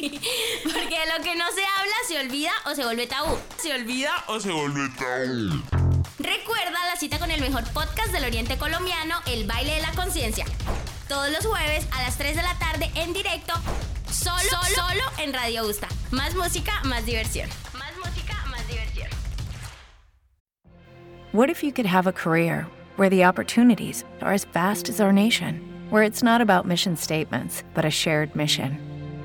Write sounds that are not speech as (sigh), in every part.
(laughs) Porque lo que no se habla se olvida o se vuelve tabú. Se olvida o se vuelve tabú. Recuerda la cita con el mejor podcast del Oriente Colombiano, El Baile de la Conciencia. Todos los jueves a las 3 de la tarde en directo, solo, solo, solo en Radio Gusta. Más música, más diversión. Más música, más diversión. What if you could have a career where the opportunities are as vast as our nation, where it's not about mission statements, but a shared mission?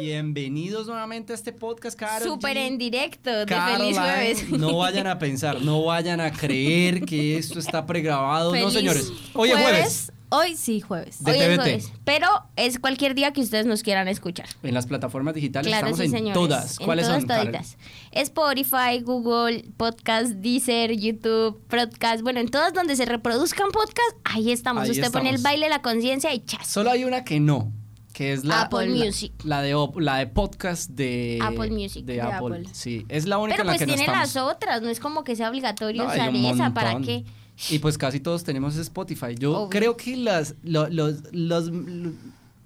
Bienvenidos nuevamente a este podcast, Carol. Súper en directo, de Caroline, feliz jueves. (laughs) No vayan a pensar, no vayan a creer que esto está pregrabado. No, Feliz señores. Hoy es jueves. Hoy sí, jueves. De Hoy es TVT. jueves, pero es cualquier día que ustedes nos quieran escuchar. En las plataformas digitales Claro, estamos sí, en señores. todas. En ¿Cuáles todas, son? Toditas. Spotify, Google, Podcast, Deezer, YouTube, Podcast. Bueno, en todas donde se reproduzcan podcasts, ahí estamos. Ahí Usted pone el baile de la conciencia y chas. Solo hay una que no, que es la Apple la- Music. La de la de podcast de Apple Music. de De Apple. Apple. Sí, es la única Pero en la pues que no tiene estamos. las otras, no es como que sea obligatorio No, usar esa. ¿Para qué? Y pues casi todos tenemos Spotify. Yo Obvio. creo que las, lo- los, los,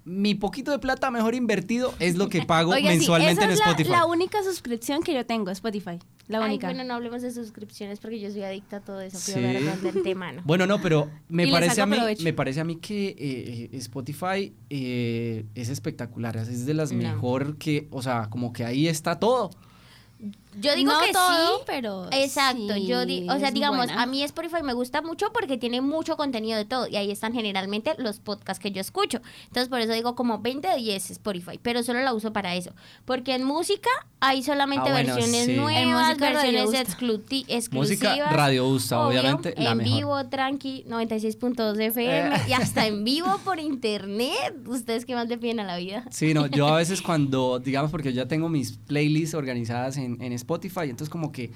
mi poquito de plata mejor invertido es lo que pago (laughs) Oiga, sí, mensualmente esa en es la- Spotify. La, única suscripción que yo tengo, Spotify. La Ay, única. bueno, no hablemos de suscripciones porque yo soy adicta a todo eso. Sí. Quiero hablar del tema, ¿no? (laughs) Bueno, no, pero me Y parece a mí, provecho. me parece a mí que eh, Spotify eh, es espectacular, es de las No. mejor que, o sea, como que ahí está todo. Yo digo No que todo, sí. pero Exacto, sí, yo di- o sea, digamos, buena. a mí Spotify me gusta mucho porque tiene mucho contenido de todo y ahí están generalmente los podcasts que yo escucho. Entonces, por eso digo como 20 de 10 Spotify, pero solo la uso para eso, porque en música hay solamente Ah, bueno, versiones sí. En nuevas, versiones exclusivas. Música Radio Gusta, obvio, obviamente, la en mejor. vivo, tranqui, 96.2 FM Eh. y hasta en vivo por internet. Ustedes que más le piden a la vida. Sí, no, yo a (laughs) veces cuando, digamos, porque ya tengo mis playlists organizadas en, en Spotify, entonces como que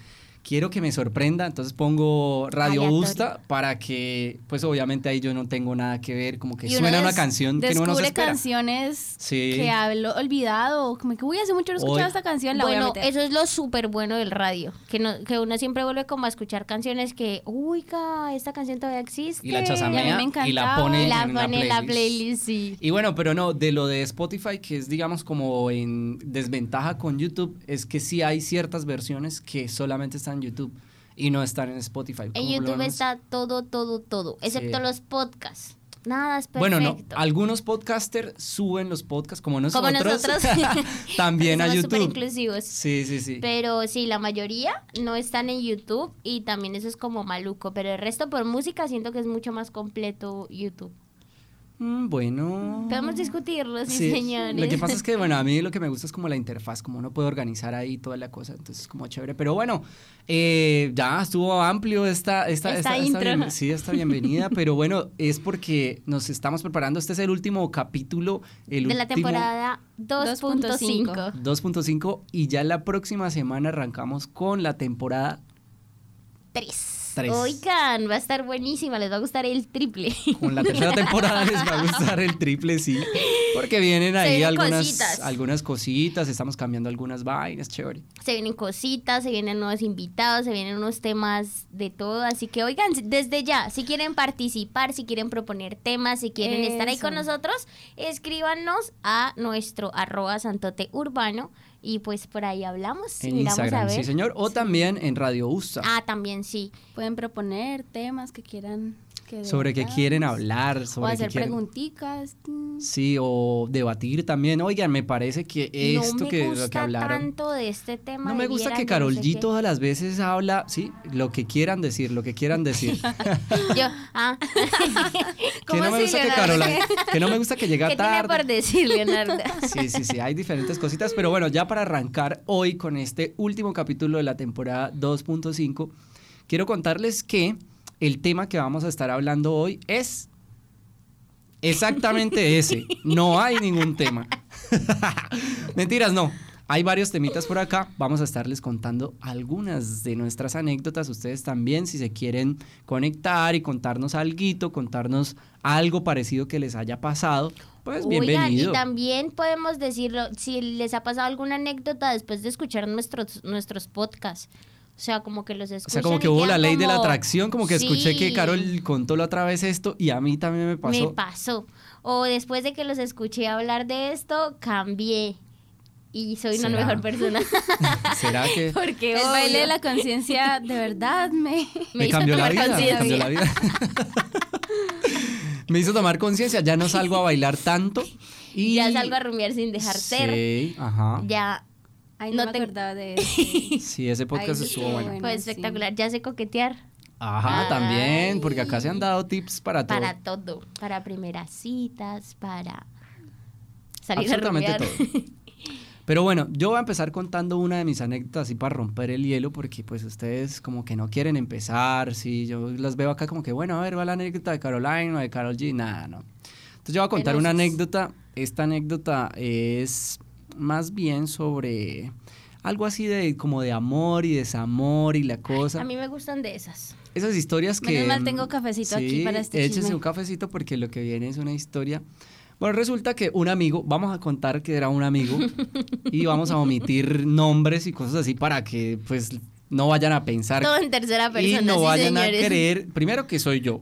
quiero que me sorprenda, entonces pongo Radio Aleatorio. Gusta para que, pues obviamente ahí yo no tengo nada que ver, como que suena una canción que no se descubre espera. canciones Sí. que hablo olvidado, como que uy, hace mucho no escuchaba esta canción, la voy a Bueno, meter. eso es lo súper bueno del radio, que, no, que uno siempre vuelve como a escuchar canciones que, uy, ca, esta canción todavía existe. Y la Y a chasamea mí me y la pone Y la en una pone en la playlist. playlist, sí. Y bueno, pero no, de lo de Spotify, que es digamos como en desventaja con YouTube, es que sí hay ciertas versiones que solamente están en YouTube y no están en Spotify. En YouTube está todo, todo, todo, excepto Sí. los podcasts. Nada es perfecto. Bueno, no, algunos podcasters suben los podcasts como nosotros, Como nosotros. (laughs) también a YouTube. inclusivos. Sí, sí, sí. Pero sí, la mayoría no están en YouTube y también eso es como maluco. Pero el resto por música siento que es mucho más completo YouTube. Mm, bueno. Podemos discutirlo, sí, Sí, señores. Lo que pasa es que, bueno, a mí lo que me gusta es como la interfaz, como uno puede organizar ahí toda la cosa, entonces es como chévere. Pero bueno, eh, ya estuvo amplio esta, esta, Esta intro. sí, esta bienvenida, pero (laughs) bueno, es porque nos estamos preparando. Este es el último capítulo, el de la temporada 2.5. 2.5 y ya la próxima semana arrancamos con la temporada 3. Oigan, va a estar buenísima, les va a gustar el triple. Con la tercera (laughs) temporada les va a gustar el triple, sí. Porque vienen ahí vienen algunas cositas. algunas cositas, estamos cambiando algunas vainas, chévere. Se vienen cositas, se vienen nuevos invitados, se vienen unos temas de todo. Así que, oigan, desde ya, si quieren participar, si quieren proponer temas, si quieren estar ahí con nosotros, escríbanos a nuestro arroba santote urbano y pues por ahí hablamos. y En miramos a Instagram, ver. sí señor. O también en Radio Usta. Ah, también sí. Pueden proponer temas que quieran Que sobre qué quieren hablar, O sobre qué hacer quieren... preguntitas. mm. Sí, o debatir también. Oigan, me parece que esto no me que gusta que hablaron... tanto de este tema. No me gusta que Carol G todas las veces habla, sí, lo que quieran decir, lo que quieran decir. (laughs) Yo, ah, (laughs) que ¿Cómo no me gusta que? Carola, (laughs) que no me gusta que llega ¿qué tiene tarde. por decir, Leonardo? Sí, sí, sí, hay diferentes cositas, pero bueno, ya para arrancar hoy con este último capítulo de la temporada 2.5, quiero contarles que el tema que vamos a estar hablando hoy es exactamente ese. No hay ningún tema. (laughs) Mentiras, no. Hay varios temitas por acá. Vamos a estarles contando algunas de nuestras anécdotas. Ustedes también, si se quieren conectar y contarnos algo, contarnos algo parecido que les haya pasado, pues Oigan, bienvenido. y también podemos decirlo, si les ha pasado alguna anécdota después de escuchar nuestros, nuestros podcasts. O sea, como que los O escuchan sea, como que hubo la ley de la atracción, como que escuché que Carol contó la otra vez esto y a mí también me pasó. Me pasó. O después de que los escuché hablar de esto, cambié. Y soy una ¿Será? mejor persona. (laughs) ¿Será que (laughs) Porque El obvio, baile de la conciencia de verdad me... me, hizo cambió la tomar vida? Me conciencia. cambió la vida. (laughs) me hizo tomar conciencia, ya no salgo a bailar tanto y Ya salgo a rumiar sin dejar ser. Sí, ajá. Ya Ay, no, No me te- acordaba de (laughs) eso. Sí, ese podcast Ay, estuvo bueno. fue sí. espectacular. Ya sé coquetear Ajá, también, porque acá se han dado tips para todo. para todo. Para primeras citas, para salir Absolutamente a todo. (laughs) Pero bueno, yo voy a empezar contando una de mis anécdotas así para romper el hielo, porque pues ustedes como que no quieren empezar, sí, yo las veo acá como que, bueno, a ver, va la anécdota de Caroline o de Carol G, nada, no. Entonces yo voy a contar una anécdota, esta anécdota es más bien sobre algo así de como de amor y desamor y la cosa. A mí me gustan de esas. Esas historias que... Menos mal tengo cafecito aquí para este échese chisme. un cafecito porque lo que viene es una historia. Bueno, resulta que un amigo, vamos a contar que era un amigo y (laughs) vamos a omitir nombres y cosas así para que pues no vayan a pensar Todo en tercera persona, y no sí, vayan señores. a creer, primero que soy yo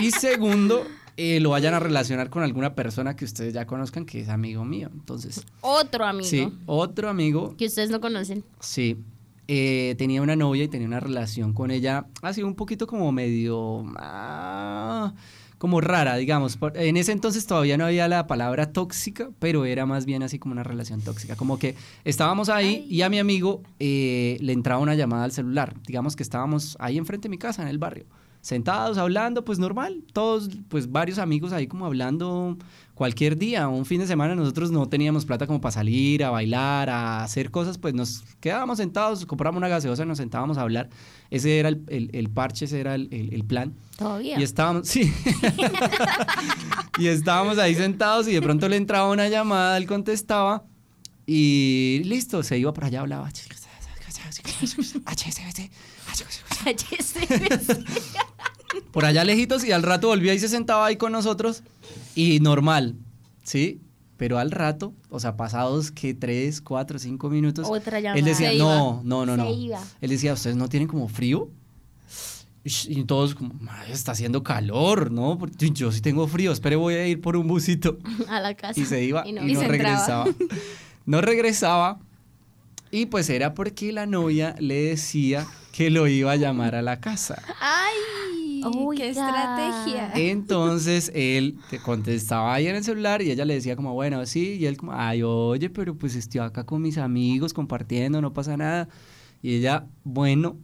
y segundo eh, lo vayan a relacionar con alguna persona que ustedes ya conozcan que es amigo mío. Entonces, Otro amigo sí, otro amigo que ustedes no conocen. Sí, eh, tenía una novia y tenía una relación con ella, así un poquito como medio, ah, como rara, digamos. En ese entonces todavía no había la palabra tóxica, pero era más bien así como una relación tóxica. Como que estábamos ahí y a mi amigo eh, le entraba una llamada al celular. Digamos que estábamos ahí enfrente de mi casa, en el barrio, sentados, hablando, pues normal. Todos, pues varios amigos ahí como hablando cualquier día, un fin de semana nosotros no teníamos plata como para salir, a bailar, a hacer cosas, pues nos quedábamos sentados, compramos una gaseosa, nos sentábamos a hablar. Ese era el, el- el parche, ese era el, el- plan. Todavía. Y estábamos, sí. (laughs) (laughs) y estábamos ahí sentados y de pronto le entraba una llamada, él contestaba y listo, se iba por allá, hablaba. Por allá lejitos y al rato volvía y se sentaba ahí con nosotros y normal, ¿sí? Pero al rato, o sea, pasados que tres, cuatro, cinco minutos, Otra él llamada. decía, Se no, no, no, Se no. iba. Él decía, ¿ustedes no tienen como frío? Y y todos como, "Mae, está haciendo calor, ¿no? Porque Yo sí tengo frío, espere, voy a ir por un busito. (laughs) a la casa. Y se iba y no. no, Y se entraba. regresaba. (laughs) No regresaba. Y pues era porque la novia le decía que lo iba a llamar a la casa. ¡Ay! Oiga. ¡Qué estrategia! Entonces él te contestaba ahí en el celular y ella le decía como, bueno, sí, y él como, ay, oye, pero pues estoy acá con mis amigos compartiendo, no pasa nada. Y ella, bueno,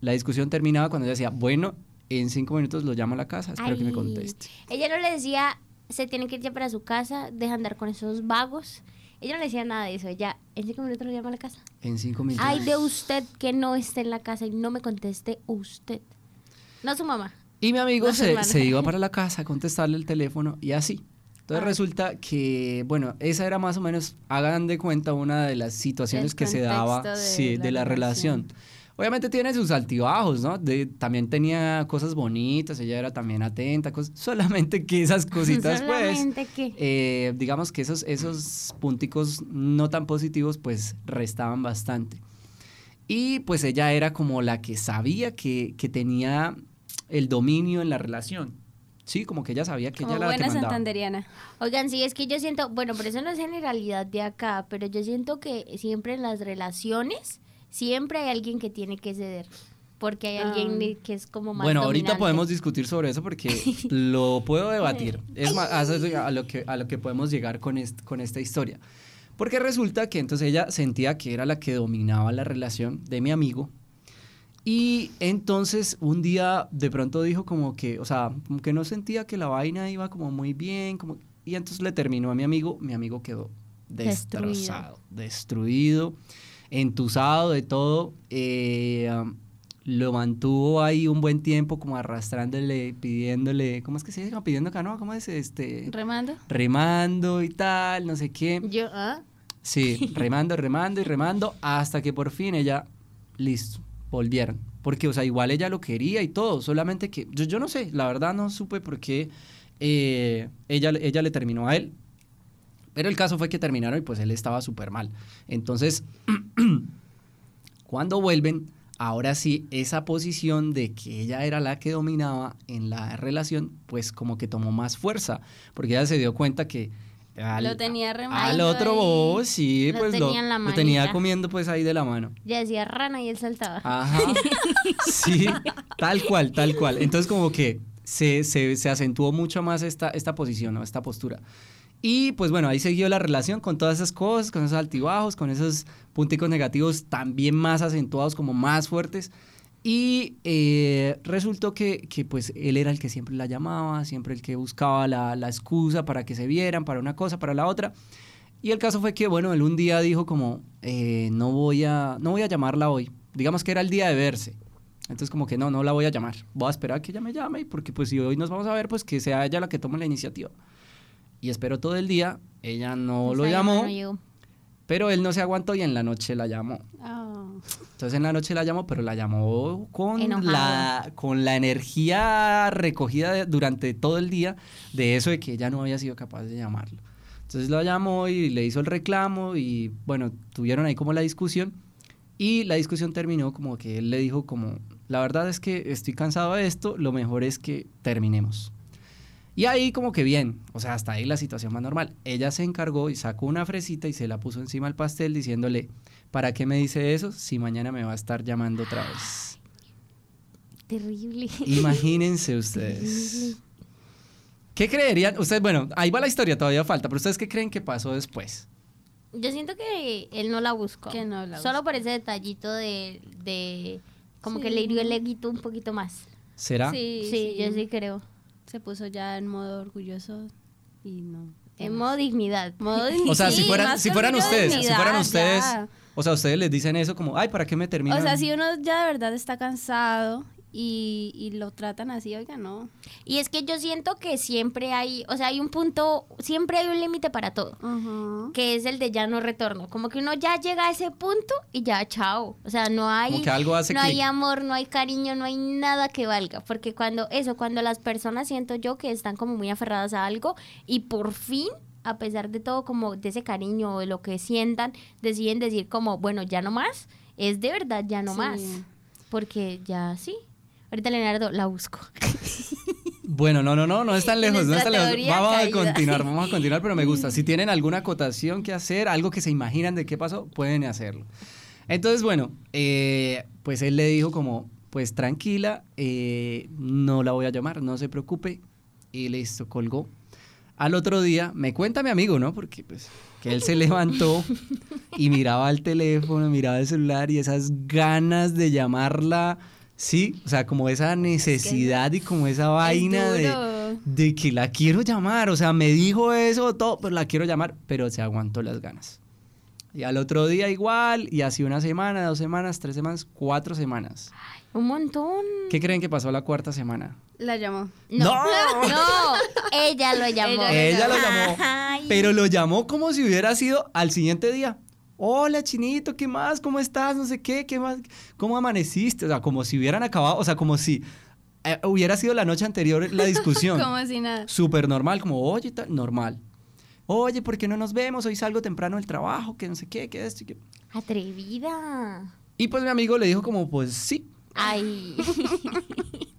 la discusión terminaba cuando ella decía, bueno, en cinco minutos lo llamo a la casa, espero que me conteste. Ella no le decía, se tiene que ir ya para su casa, deja andar con esos vagos. Ella no le decía nada de eso. Ella, en cinco minutos lo llama a la casa. En cinco minutos. Ay, de usted que no esté en la casa y no me conteste usted. No su mamá. Y mi amigo No, se, se iba para la casa a contestarle el teléfono y así. Entonces Ay. resulta que, bueno, esa era más o menos, hagan de cuenta, una de las situaciones El que se daba contexto de sí, la de la relación. relación. Obviamente tiene sus altibajos, ¿no? De- también tenía cosas bonitas, ella era también atenta, cosas, (laughs) solamente que esas (laughs) cositas, pues, Solamente que. eh, digamos que esos, esos punticos no tan positivos, pues, restaban bastante. Y pues ella era como la que sabía que, que tenía el dominio en la relación. Sí, como que ella sabía que Como ella era la buena mandaba. santanderiana. Oigan, sí, es que yo siento, bueno, pero eso no es generalidad de acá, pero yo siento que siempre en las relaciones, siempre hay alguien que tiene que ceder. porque hay Ah. alguien de- que es como más Bueno, ahorita dominante. podemos discutir sobre eso porque (laughs) lo puedo debatir. Es más, a eso- a lo que, a lo que podemos llegar con, est- con esta historia. Porque resulta que entonces ella sentía que era la que dominaba la relación de mi amigo. Y entonces un día de pronto dijo como que, o sea, como que no sentía que la vaina iba como muy bien, como, y entonces le terminó a mi amigo, mi amigo quedó Destruido. destrozado, destruido, entusado de todo, eh, um, lo mantuvo ahí un buen tiempo como arrastrándole, pidiéndole, ¿cómo es que se dice? Pidiendo canoa, ¿cómo es? Este, ¿Remando? remando y tal, no sé qué. Yo, ¿ah? Sí, (laughs) remando, remando y remando hasta que por fin ella, listo, volvieron. Porque, o sea, igual ella lo quería y todo, solamente que yo, yo no sé, la verdad no supe por qué eh, ella, ella le terminó a él. Pero el caso fue que terminaron y pues él estaba súper mal. Entonces, (clears throat) cuando vuelven, ahora sí, esa posición de que ella era la que dominaba en la relación, pues como que tomó más fuerza, porque ella se dio cuenta que... al- Lo tenía al otro bobo, sí, Lo pues lo, tenía en la lo tenía comiendo pues ahí de la mano. Ya decía rana y él saltaba. Ajá. Sí, tal cual, tal cual. Entonces como que se, se, se acentuó mucho más esta, esta posición, ¿no? esta postura. Y pues bueno, ahí siguió la relación con todas esas cosas, con esos altibajos, con esos punticos negativos también más acentuados, como más fuertes. Y eh, resultó que, que, pues él era el que siempre la llamaba, siempre el que buscaba la, la excusa para que se vieran, para una cosa, para la otra. Y el caso fue que, bueno, él un día dijo como, eh, no, voy a, no voy a llamarla hoy. Digamos que era el día de verse. Entonces como que no, no la voy a llamar. Voy a esperar a que ella me llame, porque pues si hoy nos vamos a ver, pues que sea ella la que tome la iniciativa. Y espero todo el día, ella no lo llamó, no pero él no se aguantó y en la noche la llamó. Ah. Entonces en la noche la llamó, pero la llamó con la, con la energía recogida de- durante todo el día de eso de que ella no había sido capaz de llamarlo. Entonces la llamó y le hizo el reclamo y bueno, tuvieron ahí como la discusión y la discusión terminó como que él le dijo como, la verdad es que estoy cansado de esto, lo mejor es que terminemos. Y ahí como que bien, o sea, hasta ahí la situación más normal. Ella se encargó y sacó una fresita y se la puso encima del pastel diciéndole, ¿para qué me dice eso si mañana me va a estar llamando otra vez? Terrible. Imagínense (laughs) ustedes. ¿Qué creerían? Ustedes, bueno, ahí va la historia, todavía falta, pero ustedes qué creen que pasó después? Yo siento que él no la buscó. Que no la Solo por ese detallito de, de como que le hirió el eguito un poquito más. ¿Será? Sí, Sí, yo sí creo. Se puso ya en modo orgulloso y no. En modo dignidad. Modo (laughs) O sea, si fueran, si fueran ustedes, si dignidad, fueran ustedes, ya. o sea, ustedes les dicen eso como, ay, ¿para qué me terminan? O sea, si uno ya de verdad está cansado y, y lo tratan así, oiga, no. Y es que yo siento que siempre hay, o sea, hay un punto, siempre hay un límite para todo. Ajá. que es el de ya no retorno. Como que uno ya llega a ese punto y ya, chao. O sea, no hay, algo hace no hay amor, no hay cariño, no hay nada que valga. Porque cuando eso, cuando las personas siento yo que están como muy aferradas a algo y por fin, a pesar de todo, como de ese cariño o de lo que sientan, deciden decir como, bueno, ya no más, es de verdad ya no Sí. más. Porque ya sí. Ahorita Leonardo la busco. Bueno, no, no, no, no es tan lejos, no es tan Nuestra lejos. teoría Vamos a continuar, vamos a (laughs) continuar, pero me gusta. Si tienen alguna acotación que hacer, algo que se imaginan de qué pasó, pueden hacerlo. Entonces, bueno, eh, pues él le dijo como, pues tranquila, eh, no la voy a llamar, no se preocupe. Y listo, colgó. Al otro día, me cuenta mi amigo, ¿no? Porque pues que él se levantó y miraba el teléfono, miraba el celular y esas ganas de llamarla, sí, o sea, como esa necesidad y como esa vaina de, que la quiero llamar, o sea, me dijo eso, todo, pero la quiero llamar, pero se aguantó las ganas. Y al otro día igual, y así una semana, dos semanas, tres semanas, cuatro semanas. Un montón. ¿Qué creen que pasó la cuarta semana? La llamó. No, ¡No! (laughs) no, ella lo llamó. Ella lo llamó, Ay. pero lo llamó como si hubiera sido al siguiente día. Hola, chinito, ¿qué más? ¿Cómo estás? No sé qué, ¿qué más? ¿Cómo amaneciste? O sea, como si hubieran acabado, o sea, como si eh, hubiera sido la noche anterior la (laughs) discusión. Como si nada. Súper normal, como, oye, tal, normal. Oye, ¿por qué no nos vemos? Hoy salgo temprano del trabajo, que no sé qué, que esto y que... Atrevida. Y pues mi amigo le dijo como, pues sí. Ay. (laughs)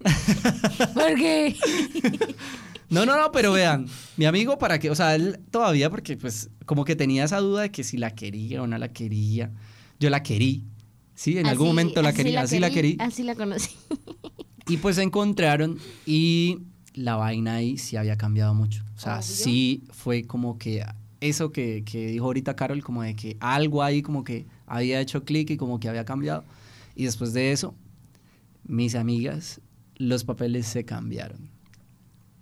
(laughs) ¿Por qué? No, no, no, pero vean, mi amigo para que, o sea, él todavía porque pues como que tenía esa duda de que si la quería o no la quería. Yo la querí. Sí, en algún momento la quería, así la querí. Así la conocí. Y pues se encontraron y la vaina ahí sí había cambiado mucho. O sea, Obvio. sí fue como que eso que, que dijo ahorita Carol, como de que algo ahí como que había hecho clic y como que había cambiado. Y después de eso, mis amigas, los papeles se cambiaron.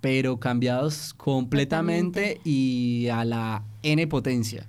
Pero cambiados completamente y a la N potencia.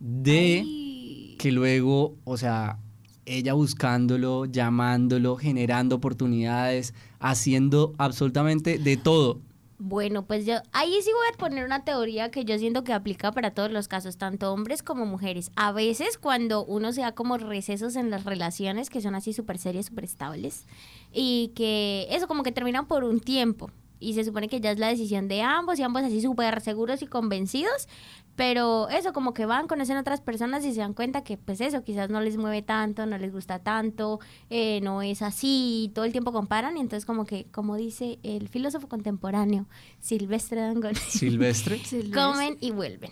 De Ay. que luego, o sea, ella buscándolo, llamándolo, generando oportunidades, haciendo absolutamente de todo. Bueno, pues yo ahí sí voy a poner una teoría que yo siento que aplica para todos los casos, tanto hombres como mujeres. A veces cuando uno se da como recesos en las relaciones que son así súper serias, súper estables, y que eso como que terminan por un tiempo. Y se supone que ya es la decisión de ambos y ambos así súper seguros y convencidos, pero eso como que van, conocen otras personas y se dan cuenta que pues eso quizás no les mueve tanto, no les gusta tanto, eh, no es así, y todo el tiempo comparan y entonces como que, como dice el filósofo contemporáneo Silvestre Dangond, (laughs) Silvestre. comen y vuelven.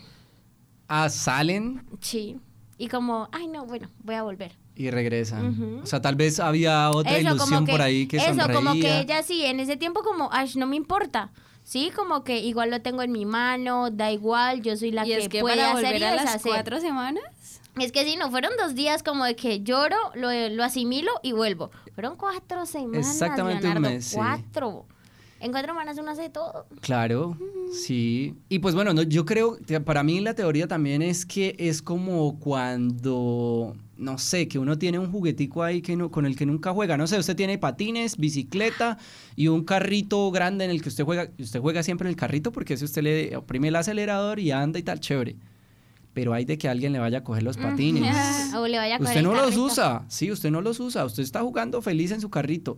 Ah, salen Sí. Y como, ay no, bueno, voy a volver. Y regresan. Ujú. O sea, tal vez había otra Eso, ilusión que- por ahí que Eso, sonreía. como que ella sí, en ese tiempo como, ay, no me importa. Sí, como que igual lo tengo en mi mano, da igual, yo soy la y que, es que puede para hacer volver y a las deshacer. cuatro semanas. Es que sí, no fueron dos días como de que lloro, lo, lo asimilo y vuelvo. Fueron cuatro semanas, Exactamente un Leonardo, mes, sí. Cuatro. En cuatro semanas uno hace todo. Claro, sí. Y pues bueno, no, yo creo, para mí la teoría también es que es como cuando, no sé, que uno tiene un juguetico ahí que no, con el que nunca juega. No sé, usted tiene patines, bicicleta y un carrito grande en el que usted juega. Usted juega siempre en el carrito porque si usted le oprime el acelerador y anda y tal, chévere. Pero hay de que alguien le vaya a coger los patines. (laughs) O le vaya a coger Usted el no los usa, sí, usted no los usa, usted está jugando feliz en su carrito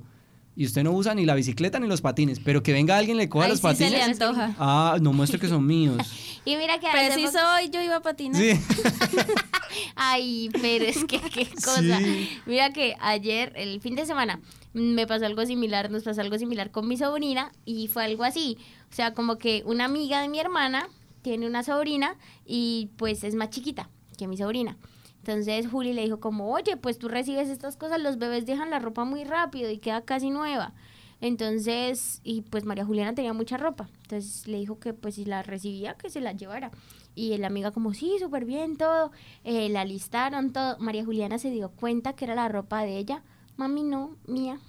y usted no usa ni la bicicleta ni los patines, pero que venga alguien le coja Ahí los sí se le patines. antoja. Ah, no muestre que son (laughs) míos. Y mira que Preciso poco- hoy yo iba a patinar. Sí. (laughs) Ay, pero es que qué (laughs) cosa. Sí. Mira que ayer, el fin de semana, me pasó algo similar, nos pasó algo similar con mi sobrina y fue algo así. O sea, como que una amiga de mi hermana tiene una sobrina y pues es más chiquita que mi sobrina. Entonces Juli le dijo como, oye, pues tú recibes estas cosas, los bebés dejan la ropa muy rápido y queda casi nueva. Entonces, y pues María Juliana tenía mucha ropa. Entonces le dijo que pues si la recibía, que se la llevara. Y la amiga como, sí, súper bien todo. Eh, la listaron todo. María Juliana se dio cuenta que era la ropa de ella. Mami, no, mía.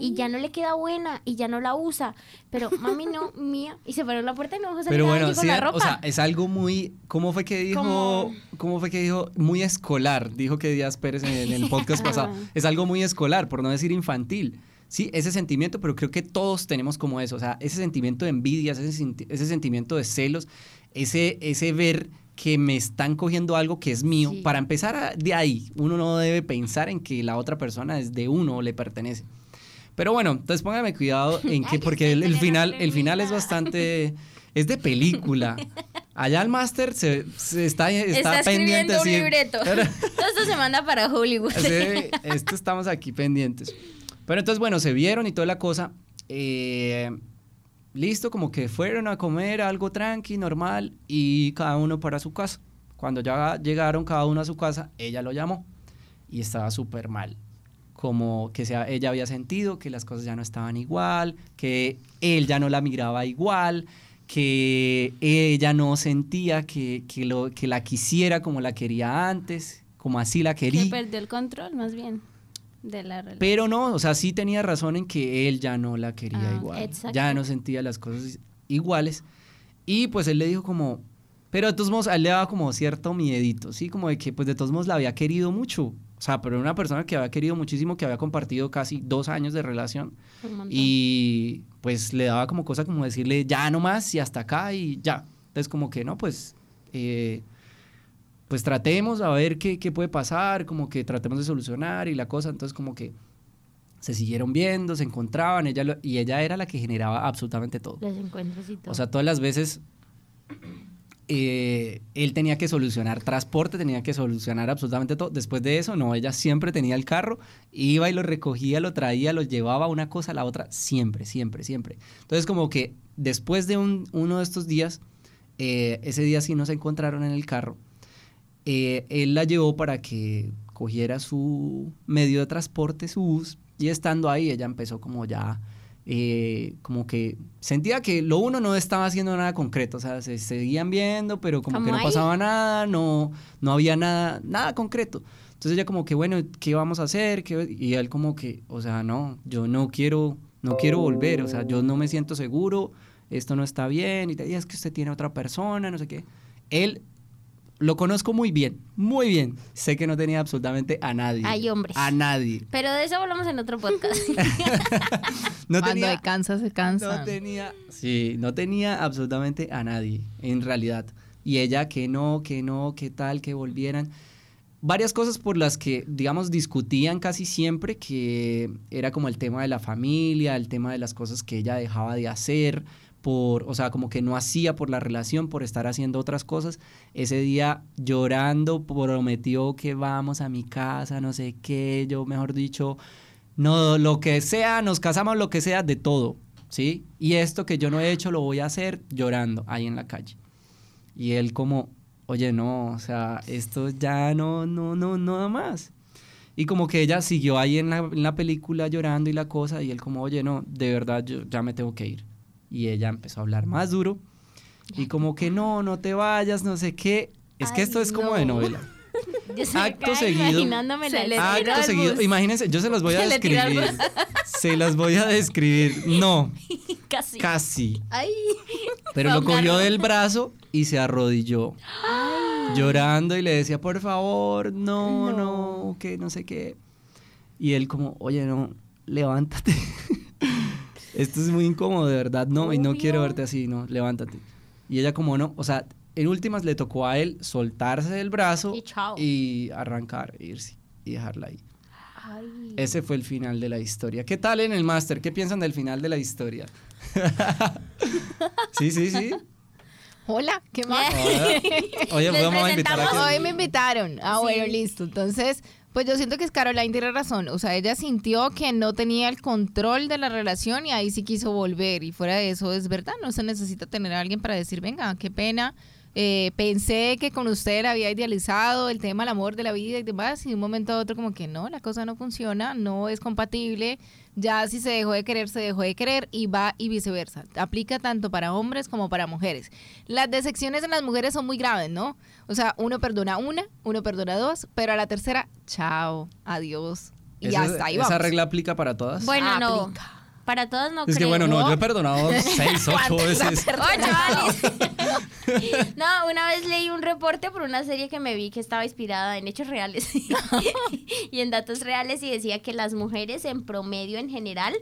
Y ya no le queda buena y ya no la usa. Pero (laughs) mami, no, mía. Y se paró en la puerta y no dejó salir Pero bueno, sí, la ropa. o sea, es algo muy, ¿cómo fue que dijo? Como- ¿Cómo fue que dijo? Muy escolar, dijo que Díaz Pérez en, en el podcast (laughs) pasado. Es algo muy escolar, por no decir infantil. Sí, ese sentimiento, pero creo que todos tenemos como eso, o sea, ese sentimiento de envidia, ese, ese sentimiento de celos, ese, ese ver que me están cogiendo algo que es mío. Sí. Para empezar a- de ahí, uno no debe pensar en que la otra persona es de uno o le pertenece. Pero bueno, entonces póngame cuidado en (laughs) que, porque el, el final, el final es bastante, (laughs) es de película. Allá el máster se, se está, está, Está pendiente. escribiendo un sí. libreto. Pero- (laughs) Todo esto se manda para Hollywood. Sí, esto estamos aquí pendientes. Pero entonces, bueno, se vieron y toda la cosa. eh, listo, como que fueron a comer algo tranqui, normal, y cada uno para su casa. Cuando ya llegaron cada uno a su casa, ella lo llamó y estaba súper mal. Como que sea, ella había sentido que las cosas ya no estaban igual, que él ya no la miraba igual, que ella no sentía que, que lo, que la quisiera como la quería antes, como así la Que quería. perdió el control, más bien, de la relación. Pero no, o sea, sí tenía razón en que él ya no la quería Ah, igual. exacto. Ya no sentía las cosas iguales. Y pues él le dijo como, pero de todos modos, a él le daba como cierto miedito, ¿sí? Como de que pues de todos modos la había querido mucho. O sea, pero era una persona que había querido muchísimo, que había compartido casi dos años de relación. Y pues le daba como cosa como decirle, ya no más y hasta acá y ya. Entonces como que no, pues... eh, pues tratemos a ver qué, qué puede pasar, como que tratemos de solucionar y la cosa, entonces como que se siguieron viendo, se encontraban, ella lo- y ella era la que generaba absolutamente todo. Los encuentros y todo. O sea, todas las veces eh, él tenía que solucionar transporte, tenía que solucionar absolutamente todo. Después de eso, no, ella siempre tenía el carro, iba y lo recogía, lo traía, lo llevaba una cosa a la otra, siempre, siempre, siempre. Entonces, como que después de un- uno de estos días, eh, ese día sí no se encontraron en el carro, eh, él la llevó para que cogiera su medio de transporte, su bus, y estando ahí ella empezó como ya, eh, como que sentía que lo uno no estaba haciendo nada concreto, o sea, se seguían viendo, pero como que no pasaba nada, no, no había nada, nada concreto. Entonces ella como que, bueno, ¿qué vamos a hacer? ¿Qué? Y él como que, o sea, no, yo no quiero, no quiero volver, o sea, yo no me siento seguro, esto no está bien, y te digas que usted tiene otra persona, no sé qué. Él lo conozco muy bien, muy bien. Sé que no tenía absolutamente a nadie. Ay, hombres. A nadie. Pero de eso hablamos en otro podcast. (laughs) No Cuando tenía, se cansa, se cansa. no tenía, sí, no tenía absolutamente a nadie, en realidad. Y ella que no, que no, que tal, que volvieran. Varias cosas por las que, digamos, discutían casi siempre, que era como el tema de la familia, el tema de las cosas que ella dejaba de hacer, por, o sea, como que no hacía por la relación, por estar haciendo otras cosas. Ese día llorando, prometió que vamos a mi casa, no sé qué, yo mejor dicho, no, lo que sea, nos casamos, lo que sea, de todo, ¿sí? Y esto que yo no he hecho lo voy a hacer llorando ahí en la calle. Y él como, oye, no, o sea, esto ya no, no, no, no da más. Y como que ella siguió ahí en la, en la película llorando y la cosa, y él como, oye, no, de verdad, yo ya me tengo que ir. Y ella empezó a hablar más duro, y como que no, no te vayas, no sé qué. Es que esto es como de no. novela. (laughs) Yo Acto seguido. imaginándome la Se le Acto seguido, bus. imagínense, yo se los voy a Se describir. Se las voy a describir. No, (laughs) Casi. casi. Ay. Pero lo cogió del brazo y se arrodilló. Llorando y le decía, por favor, no, no, que no sé qué. Y él como, oye, no, levántate. (laughs) Esto es muy incómodo, de verdad, no, y no quiero verte así, no, levántate. Y ella como no, o sea, en últimas le tocó a él soltarse del brazo Y chao. y arrancar, irse y dejarla ahí. Ay. Ese fue el final de la historia. ¿Qué tal en el máster? ¿Qué piensan del final de la historia? (laughs) sí, sí, sí. Hola, ¿qué más? Hola. Oye, Les vamos a invitar a presentamos que... Hoy me invitaron. Ah, Sí. bueno, listo. Entonces, pues yo siento que Caroline tiene razón. O sea, ella sintió que no tenía el control de la relación y ahí sí quiso volver. Y fuera de eso, es verdad, no se necesita tener a alguien para decir, venga, qué pena. Eh, pensé que con usted había idealizado el tema del amor de la vida y demás. Y de un momento a otro, como que no, la cosa no funciona, no es compatible. Ya si se dejó de querer, se dejó de querer y va y viceversa. Aplica tanto para hombres como para mujeres. Las decepciones en las mujeres son muy graves, ¿no? O sea, uno perdona una, uno perdona dos, pero a la tercera, chao, adiós. Y ¿Esa, hasta ahí ¿Esa vamos. regla aplica para todas? Bueno, no. Para todas no es que creo. bueno, no, yo he perdonado (laughs) seis, ocho veces. Ocho. (laughs) No, una vez leí un reporte por una serie que me vi que estaba inspirada en hechos reales (laughs) y en datos reales y decía que las mujeres en promedio en general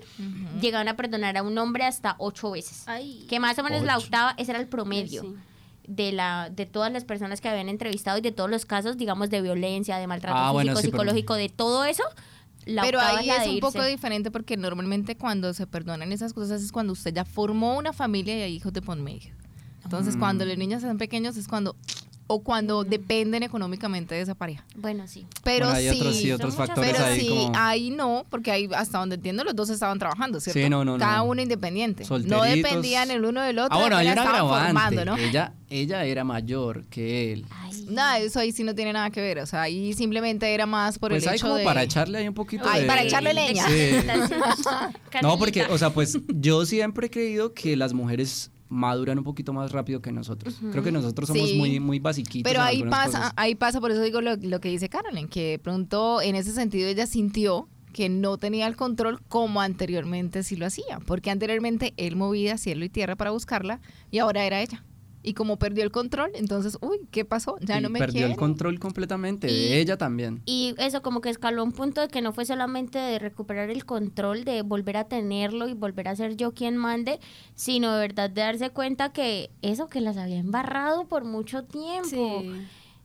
llegaban a perdonar a un hombre hasta ocho veces. Ay. Que más o menos la octava, ese era el promedio. Sí. De, la, de todas las personas que habían entrevistado y de todos los casos, digamos, de violencia, de maltrato Ah, físico, bueno, sí, pero- psicológico, de todo eso, la Pero ahí es un poco diferente porque normalmente cuando se perdonan esas cosas es cuando usted ya formó una familia y hay hijos de por medio. Entonces, cuando los niños son pequeños es cuando o cuando dependen económicamente de esa pareja. Bueno, sí. Pero Bueno, hay sí, otros, sí, son otros muchas factores pero ahí sí, como... ahí no, porque ahí hasta donde entiendo los dos estaban trabajando, ¿cierto? Sí, no, no, Cada no. uno independiente. No Solteritos. dependían el uno del otro. Ah, bueno, hay apenas un estaban agravante. formando, ¿no? ella, ella era mayor que él. Ay. Nada, eso ahí sí no tiene nada que ver. O sea, ahí simplemente era más por pues el hay hecho como de... para echarle ahí un poquito Ay, de... para echarle leña. Sí. (laughs) No, porque, o sea, pues yo siempre he creído que las mujeres maduran un poquito más rápido que nosotros. Creo que nosotros somos Sí. muy, muy basiquitos. Pero ahí pasa, cosas. ahí pasa, por eso digo lo, lo que dice Carolyn, que de pronto en ese sentido ella sintió que no tenía el control como anteriormente sí lo hacía, porque anteriormente él movía cielo y tierra para buscarla y ahora era ella. Y como perdió el control, entonces, uy, ¿qué pasó? Ya Y no me perdió quiere. el control completamente, Y- de ella también. Y eso como que escaló a un punto de que no fue solamente de recuperar el control, de volver a tenerlo y volver a ser yo quien mande, sino de verdad de darse cuenta que eso que las había embarrado por mucho tiempo. Sí.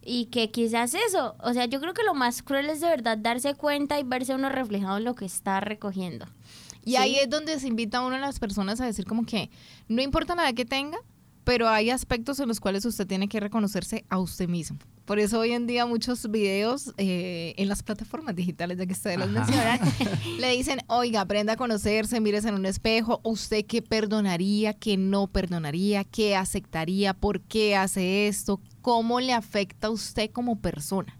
Y que quizás eso, o sea, yo creo que lo más cruel es de verdad darse cuenta y verse uno reflejado en lo que está recogiendo. Y ahí es donde se invita a una de las personas a decir como que no importa nada que tenga, pero hay aspectos en los cuales usted tiene que reconocerse a usted mismo. Por eso hoy en día muchos videos eh, en las plataformas digitales, ya que ustedes los mencionan, (laughs) le dicen, oiga, aprenda a conocerse, mírese en un espejo, usted qué perdonaría, qué no perdonaría, qué aceptaría, por qué hace esto, cómo le afecta a usted como persona.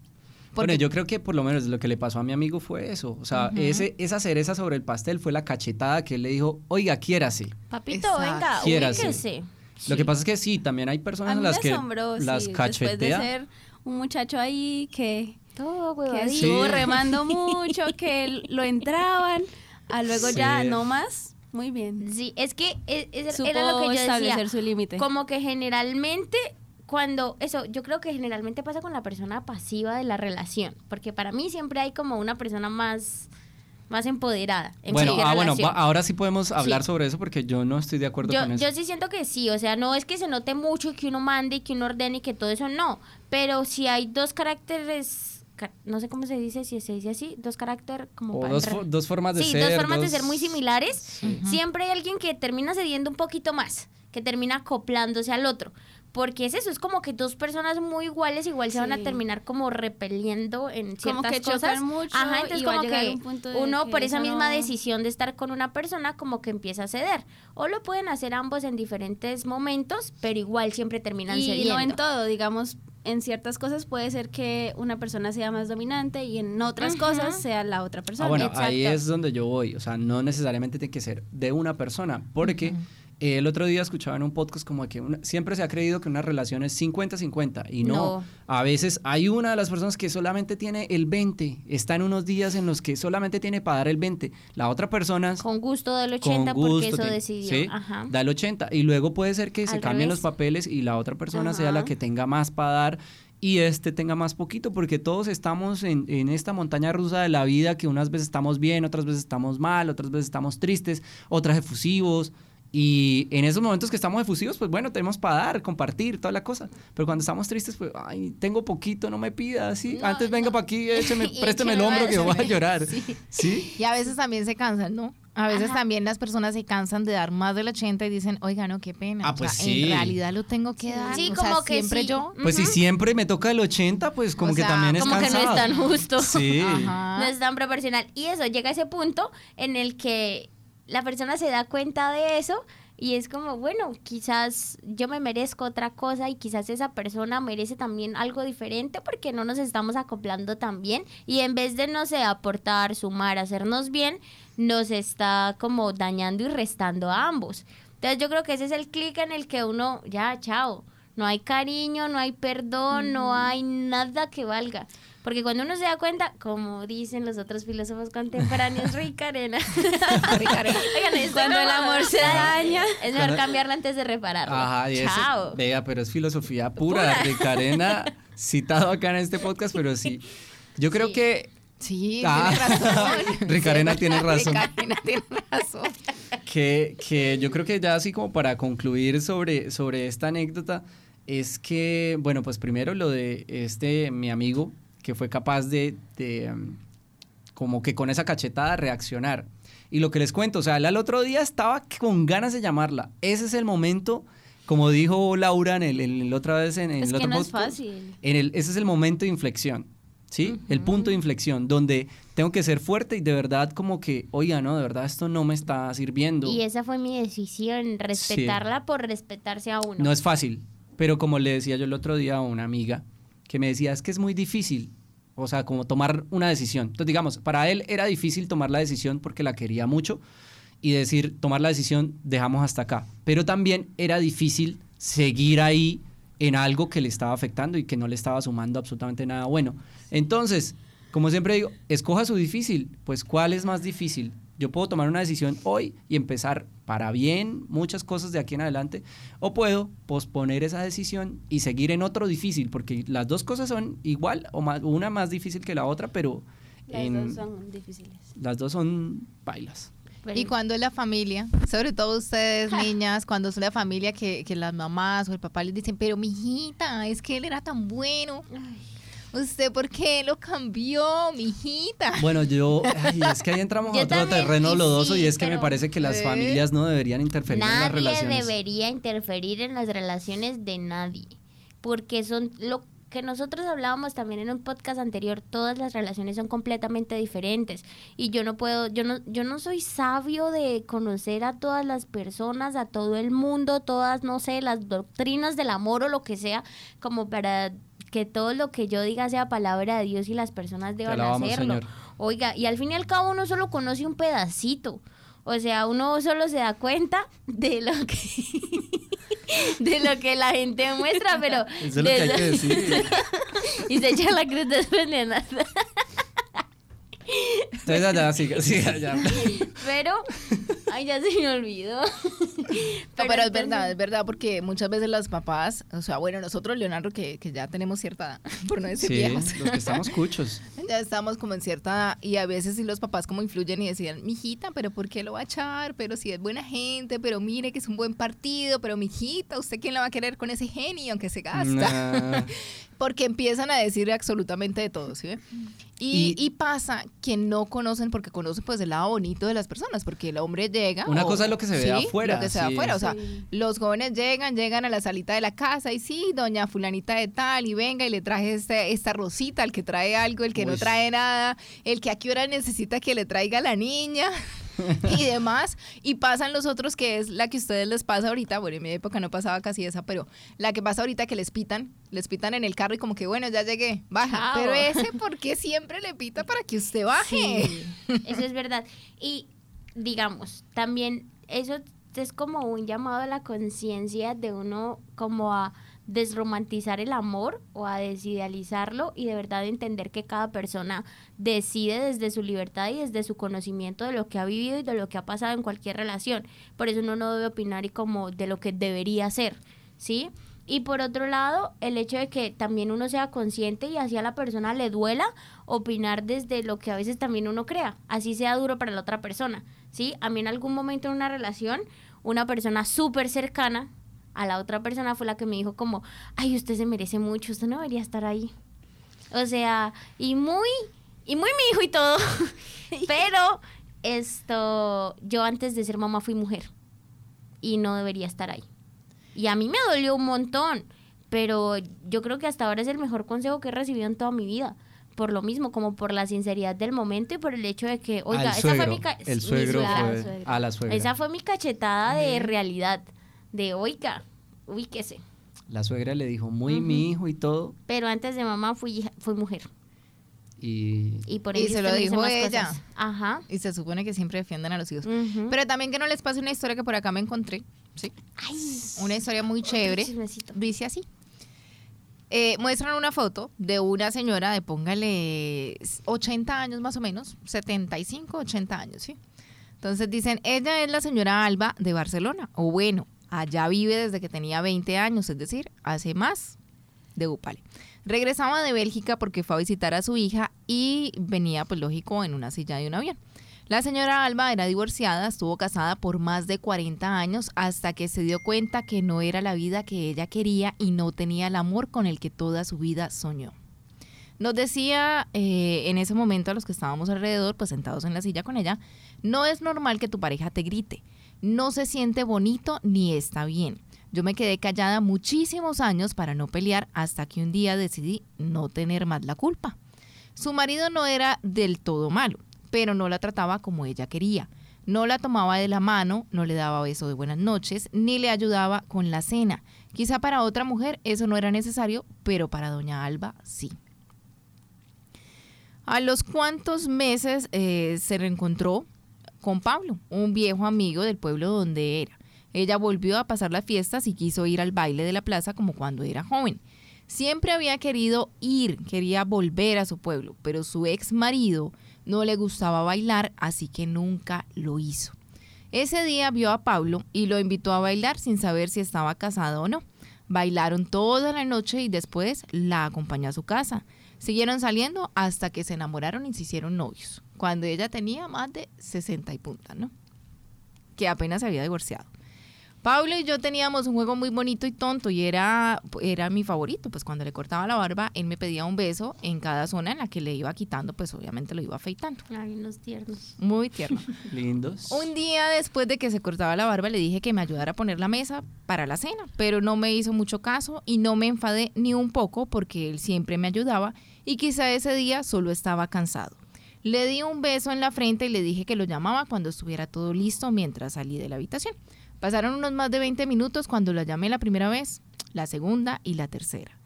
Porque- Bueno, yo creo que por lo menos lo que le pasó a mi amigo fue eso. O sea, ese, esa cereza sobre el pastel fue la cachetada que él le dijo, oiga, quiérase. Papito, Exacto. venga, Quiérase. Lo que pasa es que sí, también hay personas A me las que asombró, las sí, después de cachetea. ser un muchacho ahí que, Todo que estuvo Sí. remando (laughs) mucho, que lo entraban, a luego ya no más, muy bien. Sí, es que e- es- era lo que yo establecer decía. su límite. Como que generalmente cuando eso, yo creo que generalmente pasa con la persona pasiva de la relación, porque para mí siempre hay como una persona más más empoderada en Bueno, ah, bueno, va- ahora sí podemos hablar Sí. sobre eso porque yo no estoy de acuerdo Yo, con eso. yo sí siento que sí, o sea, no es que se note mucho y que uno mande y que uno ordene y que todo eso no, pero si hay dos caracteres, ca- no sé cómo se dice, si se dice así, dos caracteres como o para dos, fo- dos formas de sí, ser. dos formas de ser muy similares. Siempre hay alguien que termina cediendo un poquito más, que termina acoplándose al otro. Porque es eso, es como que dos personas muy iguales igual se van a terminar como repeliendo en Como ciertas que chocan cosas. mucho Ajá, entonces y como que un punto de uno que por esa misma decisión de estar con una persona como que empieza a ceder. O lo pueden hacer ambos en diferentes momentos, pero igual siempre terminan Y cediendo. no en todo, digamos, en ciertas cosas puede ser que una persona sea más dominante y en otras cosas sea la otra persona. Ah, bueno, ahí es donde yo voy. O sea, no necesariamente tiene que ser de una persona. Porque el otro día escuchaba en un podcast como que una- siempre se ha creído que una relación es 50-50. Y no, No. A veces hay una de las personas que solamente tiene el 20. Está en unos días en los que solamente tiene para dar el 20. La otra persona Con gusto del con 80 porque eso decidió. ¿sí? Ajá. da el 80. Y luego puede ser que se cambien los papeles y la otra persona sea la que tenga más para dar y este tenga más poquito, porque todos estamos en, en esta montaña rusa de la vida que unas veces estamos bien, otras veces estamos mal, otras veces estamos tristes, otras efusivos. Y en esos momentos que estamos efusivos, pues bueno, tenemos para dar, compartir, toda la cosa. Pero cuando estamos tristes, pues, ay, tengo poquito, no me pida, ¿sí? No, Antes venga para aquí, écheme, (laughs) présteme el hombro que voy a llorar. Sí. ¿Sí? Y a veces también se cansan, ¿no? A veces Ajá. también las personas se cansan de dar más del 80 y dicen, oiga, no, qué pena. Ah, O pues sea, sí. En realidad lo tengo que dar. Sí, o sea, como que siempre sí. yo. Pues si Ujú. siempre me toca el 80, pues como O que sea, también es como que no es cansado. tan justo. Sí. Ajá. no es tan proporcional. Y eso, llega a ese punto en el que la persona se da cuenta de eso y es como, bueno, quizás yo me merezco otra cosa y quizás esa persona merece también algo diferente porque no nos estamos acoplando tan bien y en vez de, no sé, aportar, sumar, hacernos bien, nos está como dañando y restando a ambos. Entonces yo creo que ese es el clic en el que uno, ya, chao. No hay cariño, no hay perdón, no hay nada que valga. Porque cuando uno se da cuenta, como dicen los otros filósofos contemporáneos, (laughs) rica arena. Oigan, Cuando el amor se daña. Es mejor cambiarla antes de repararlo. Ajá, y eso, Chao. vea, pero es filosofía pura, Pura. (laughs) de Carena, citado acá en este podcast, pero sí. Yo creo Sí. que Sí, Ah. (laughs) tiene razón. Ricarena tiene razón. Ricarena tiene razón. que, que yo creo que ya así como para concluir sobre, sobre esta anécdota, es que, bueno, pues primero lo de este, mi amigo, que fue capaz de, de, um, como que con esa cachetada reaccionar. Y lo que les cuento, o sea, él al otro día estaba con ganas de llamarla. Ese es el momento, como dijo Laura en el, en el otra vez en, en Es el que otro no es podcast, fácil. en el, ese es el momento de inflexión, ¿sí? El punto de inflexión, donde tengo que ser fuerte y de verdad como que, oiga, no, de verdad esto no me está sirviendo. Y esa fue mi decisión, respetarla por respetarse a uno. No es fácil, pero como le decía yo el otro día a una amiga, que me decía, es que es muy difícil, o sea, como tomar una decisión. Entonces, digamos, para él era difícil tomar la decisión porque la quería mucho y decir, tomar la decisión, dejamos hasta acá. Pero también era difícil seguir ahí en algo que le estaba afectando y que no le estaba sumando absolutamente nada bueno. Entonces, como siempre digo, escoja su difícil. Pues, ¿cuál es más difícil? Yo puedo tomar una decisión hoy y empezar para bien muchas cosas de aquí en adelante, o puedo posponer esa decisión y seguir en otro difícil, porque las dos cosas son igual o más, una más difícil que la otra, pero Las en- dos son difíciles. las dos son bailas. Y cuando es la familia, sobre todo ustedes, (laughs) niñas, cuando es la familia que, que las mamás o el papá les dicen, pero mijita, es que él era tan bueno. ¿Usted por qué lo cambió, mijita? Bueno, yo, ay, es que ahí entramos (laughs) a otro terreno lodoso sí, y es que me parece que las ¿Eh? familias no deberían interferir en las Nadie relaciones. debería interferir en las relaciones de nadie, porque son lo que nosotros hablábamos también en un podcast anterior, todas las relaciones son completamente diferentes y yo no puedo, yo no yo no soy sabio de conocer a todas las personas, a todo el mundo, todas no sé, las doctrinas del amor o lo que sea, como para que todo lo que yo diga sea palabra de Dios y las personas deban alabamos, hacerlo. Señor. Oiga, y al fin y al cabo uno solo conoce un pedacito. O sea, uno solo se da cuenta de lo que (laughs) de lo que la gente muestra, pero Eso es lo que hay que decir. (laughs) y se echa la cruz después de nada. (laughs) Entonces allá, siga, allá. Pero, ay, ya se me olvidó. No, pero es verdad, es verdad, porque muchas veces las papás, o sea, bueno, nosotros, Leonardo, que, que ya tenemos cierta edad, (laughs) por no decir Sí, viejos, los que estamos cuchos. ya estamos como en cierta edad, y a veces sí los papás como influyen y decían, mijita, pero ¿por qué lo va a echar? Pero si es buena gente, pero mire que es un buen partido, pero mijita, ¿usted quién la va a querer con ese genio aunque se gasta? Nah. (laughs) Porque empiezan a decir absolutamente de todo, ¿sí? Y, Y- y pasa que no conocen, porque conocen pues el lado bonito de las personas, porque el hombre llega... Una cosa es lo que se ve sí, afuera, Lo que se ve sí. afuera, o sea, Sí. los jóvenes llegan, llegan a la salita de la casa y sí, doña fulanita de tal, y venga y le traje este- esta rosita, el que trae algo, el que no trae nada, el que a qué hora necesita que le traiga la niña (laughs) y demás. Y pasan los otros, que es la que a ustedes les pasa ahorita, bueno, en mi época no pasaba casi esa, pero la que pasa ahorita que les pitan, les pitan en el carro y como que, bueno, ya llegué, baja. Chao. Pero ese, ¿por qué siempre le pita para que usted baje? Sí, (laughs) eso es verdad. Y digamos, también eso es como un llamado a la conciencia de uno como a desromantizar el amor o a desidealizarlo y de verdad entender que cada persona decide desde su libertad y desde su conocimiento de lo que ha vivido y de lo que ha pasado en cualquier relación. Por eso uno no debe opinar y como de lo que debería ser, ¿sí? Y por otro lado, el hecho de que también uno sea consciente y así a la persona le duela opinar desde lo que a veces también uno crea, así sea duro para la otra persona, ¿sí? A mí en algún momento en una relación, una persona súper cercana a la otra persona fue la que me dijo como, ay, usted se merece mucho, usted no debería estar ahí. O sea, y muy, y muy mi hijo y todo, (laughs) pero esto, yo antes de ser mamá fui mujer y no debería estar ahí. Y a mí me dolió un montón, pero yo creo que hasta ahora es el mejor consejo que he recibido en toda mi vida. Por lo mismo, como por la sinceridad del momento y por el hecho de que, oiga, Al esa fue mi... El mi suegro suegra, fue a la suegra. Esa fue mi cachetada de realidad, de, oiga, ubíquese. La suegra le dijo, muy mi hijo y todo. Pero antes de mamá fui, hija- fui mujer. Y Y por Y eso se lo dijo ella. Ajá. Y se supone que siempre defienden a los hijos. Pero también que no les pase una historia que por acá me encontré. Sí. Ay, Una historia muy chévere. Dice así. Eh, muestran una foto de una señora de póngale 80 años más o menos, 75, 80 años, ¿sí? Entonces dicen, ella es la señora Alba de Barcelona, o bueno, allá vive desde que tenía 20 años, es decir, hace más de Upale. Regresaba de Bélgica porque fue a visitar a su hija y venía, pues lógico, en una silla de un avión. La señora Alba era divorciada, estuvo casada por más de 40 años hasta que se dio cuenta que no era la vida que ella quería y no tenía el amor con el que toda su vida soñó. Nos decía eh, en ese momento a los que estábamos alrededor, pues sentados en la silla con ella, no es normal que tu pareja te grite, no se siente bonito ni está bien. Yo me quedé callada muchísimos años para no pelear hasta que un día decidí no tener más la culpa. Su marido no era del todo malo, pero no la trataba como ella quería. No la tomaba de la mano, no le daba beso de buenas noches, ni le ayudaba con la cena. Quizá para otra mujer eso no era necesario, pero para doña Alba sí. A los cuantos meses eh, se reencontró con Pablo, un viejo amigo del pueblo donde era. Ella volvió a pasar las fiestas y quiso ir al baile de la plaza como cuando era joven. Siempre había querido ir, quería volver a su pueblo, pero su ex marido no le gustaba bailar, así que nunca lo hizo. Ese día vio a Pablo y lo invitó a bailar sin saber si estaba casado o no. Bailaron toda la noche y después la acompañó a su casa. Siguieron saliendo hasta que se enamoraron y se hicieron novios, cuando ella tenía más de 60 y punta, ¿no? Que apenas se había divorciado. Pablo y yo teníamos un juego muy bonito y tonto y era, era mi favorito, pues cuando le cortaba la barba, él me pedía un beso en cada zona en la que le iba quitando, pues obviamente lo iba afeitando. Ay, unos tiernos. Muy tierno. (laughs) lindos. Un día después de que se cortaba la barba le dije que me ayudara a poner la mesa para la cena, pero no me hizo mucho caso y no me enfadé ni un poco porque él siempre me ayudaba y quizá ese día solo estaba cansado. Le di un beso en la frente y le dije que lo llamaba cuando estuviera todo listo mientras salí de la habitación. Pasaron unos más de 20 minutos cuando la llamé la primera vez, la segunda y la tercera.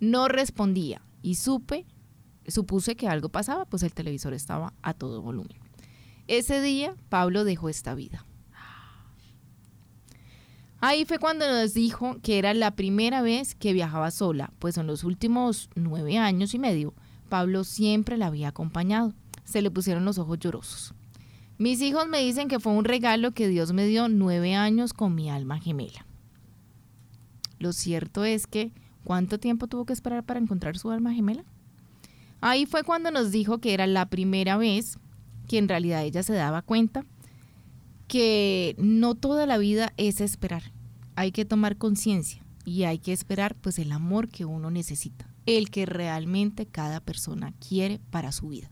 No respondía y supe, supuse que algo pasaba, pues el televisor estaba a todo volumen. Ese día Pablo dejó esta vida. Ahí fue cuando nos dijo que era la primera vez que viajaba sola, pues en los últimos nueve años y medio Pablo siempre la había acompañado. Se le pusieron los ojos llorosos. Mis hijos me dicen que fue un regalo que Dios me dio nueve años con mi alma gemela. Lo cierto es que, ¿cuánto tiempo tuvo que esperar para encontrar su alma gemela? Ahí fue cuando nos dijo que era la primera vez que en realidad ella se daba cuenta que no toda la vida es esperar. Hay que tomar conciencia y hay que esperar pues el amor que uno necesita, el que realmente cada persona quiere para su vida.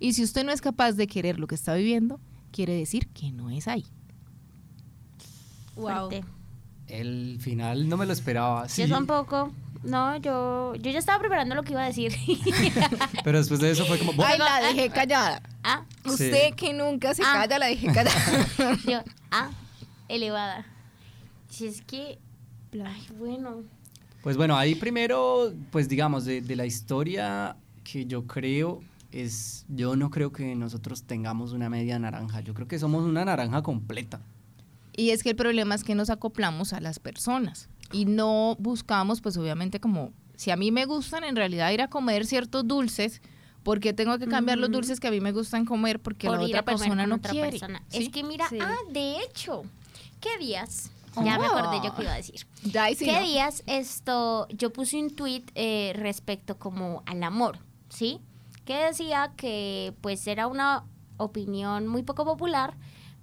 Y si usted no es capaz de querer lo que está viviendo, quiere decir que no es ahí. Wow. Fuerte. El final no me lo esperaba. Sí, Yo tampoco. No, yo, yo ya estaba preparando lo que iba a decir. (laughs) pero después de eso fue como... Ay, la dejé callada. ah, Usted que nunca se Ah. calla, la dejé callada. (laughs) yo, ah, elevada. Si es que, ay, bueno. Pues bueno, ahí primero, pues digamos, de, de la historia que yo creo es, yo no creo que nosotros tengamos una media naranja, yo creo que somos una naranja completa. Y es que el problema es que nos acoplamos a las personas y no buscamos, pues obviamente como, si a mí me gustan en realidad ir a comer ciertos dulces, ¿por qué tengo que cambiar los dulces que a mí me gustan comer porque por la otra persona no otra quiere? persona. ¿Sí? Es que mira, Sí. ah, de hecho, ¿qué días? Ya me acordé yo que iba a decir. Ya, ¿Qué no? días esto? Yo puse un tweet eh, respecto como al amor, ¿sí? Que decía que pues era una opinión muy poco popular,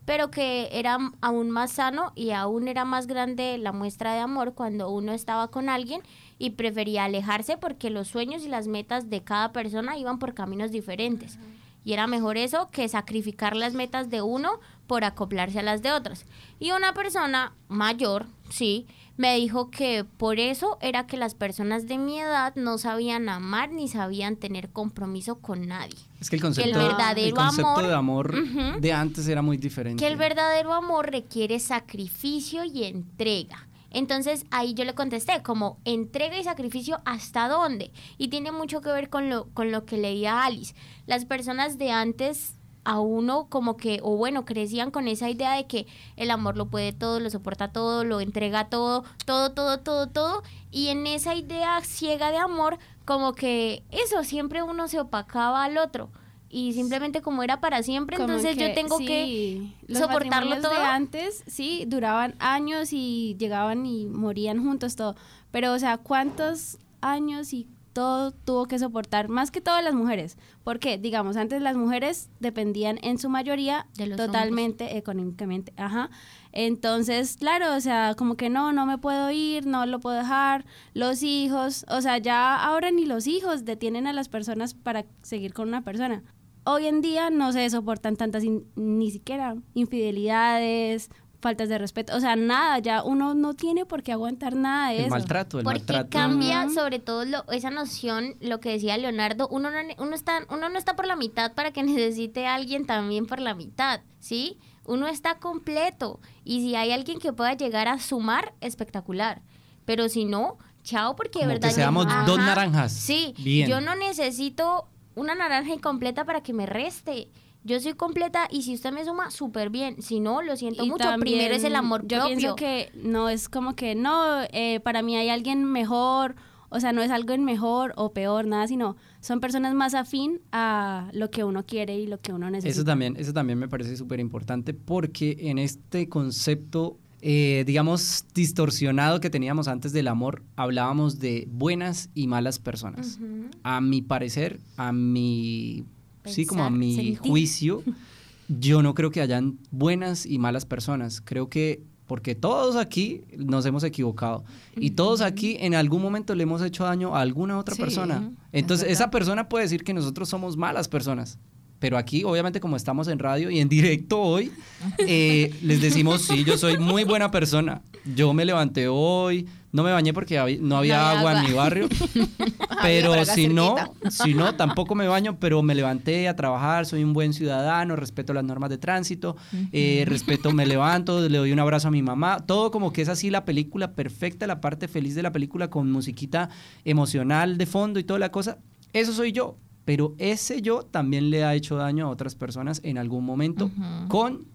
pero que era aún más sano y aún era más grande la muestra de amor cuando uno estaba con alguien y prefería alejarse porque los sueños y las metas de cada persona iban por caminos diferentes. Y era mejor eso que sacrificar las metas de uno por acoplarse a las de otras. Y una persona mayor, sí, me dijo que por eso era que las personas de mi edad no sabían amar ni sabían tener compromiso con nadie. Es que el concepto, el verdadero el concepto amor- de amor de antes era muy diferente. Que el verdadero amor requiere sacrificio y entrega. Entonces ahí yo le contesté como entrega y sacrificio hasta dónde. Y tiene mucho que ver con lo, con lo que leía Alice. Las personas de antes a uno como que, o bueno, crecían con esa idea de que el amor lo puede todo, lo soporta todo, lo entrega todo, todo, todo, todo, todo. Y en esa idea ciega de amor, como que eso, siempre uno se opacaba al otro. Y simplemente como era para siempre, Como entonces yo tengo sí, que los soportarlo todo. de antes, sí, duraban años y llegaban y morían juntos todo. Pero, o sea, ¿cuántos años y todo tuvo que soportar? Más que todas las mujeres. Porque, digamos, antes las mujeres dependían en su mayoría De los totalmente económicamente. Ajá. Entonces, claro, o sea, como que no, no me puedo ir, no lo puedo dejar. Los hijos, o sea, ya ahora ni los hijos detienen a las personas para seguir con una persona hoy en día no se soportan tantas in- ni siquiera infidelidades, faltas de respeto, o sea, nada, ya uno no tiene por qué aguantar nada de el eso. maltrato, el Porque maltrato. cambia sobre todo lo- esa noción, lo que decía Leonardo, uno no, uno, está, uno no está por la mitad para que (laughs) necesite a alguien también por la mitad, ¿sí? Uno está completo y si hay alguien que pueda llegar a sumar, espectacular. Pero si no, chao, porque de verdad... que seamos yo- dos Ajá. naranjas. Sí, Bien. yo no necesito una naranja incompleta para que me reste. Yo soy completa y si usted me suma, súper bien. Si no, lo siento Y mucho. también Primero es el amor Yo propio. pienso que no es como que no, eh, para mí hay alguien mejor, o sea, no es algo en mejor o peor, nada, sino son personas más afín a lo que uno quiere y lo que uno necesita. Eso también, eso también me parece súper importante porque en este concepto, eh, digamos, distorsionado que teníamos antes del amor, hablábamos de buenas y malas personas. A mi parecer, a mi, sí, como a mi sentir. juicio, (laughs) yo no creo que hayan buenas y malas personas. Creo que porque todos aquí nos hemos equivocado y todos aquí en algún momento le hemos hecho daño a alguna otra Sí, persona. es Entonces esa persona puede decir que nosotros somos malas personas. Pero aquí, obviamente, como estamos en radio y en directo hoy, (laughs) eh, les decimos, sí, yo soy muy buena persona. Yo me levanté hoy, No me bañé porque no había, No había agua, en mi barrio. (laughs) (laughs) pero si no, si no, (laughs) tampoco me baño, pero me levanté a trabajar, soy un buen ciudadano, respeto las normas de tránsito, eh, respeto, me levanto, le doy un abrazo a mi mamá, todo como que es así la película perfecta, la parte feliz de la película con musiquita emocional de fondo y toda la cosa. Eso soy yo, pero ese yo también le ha hecho daño a otras personas en algún momento, con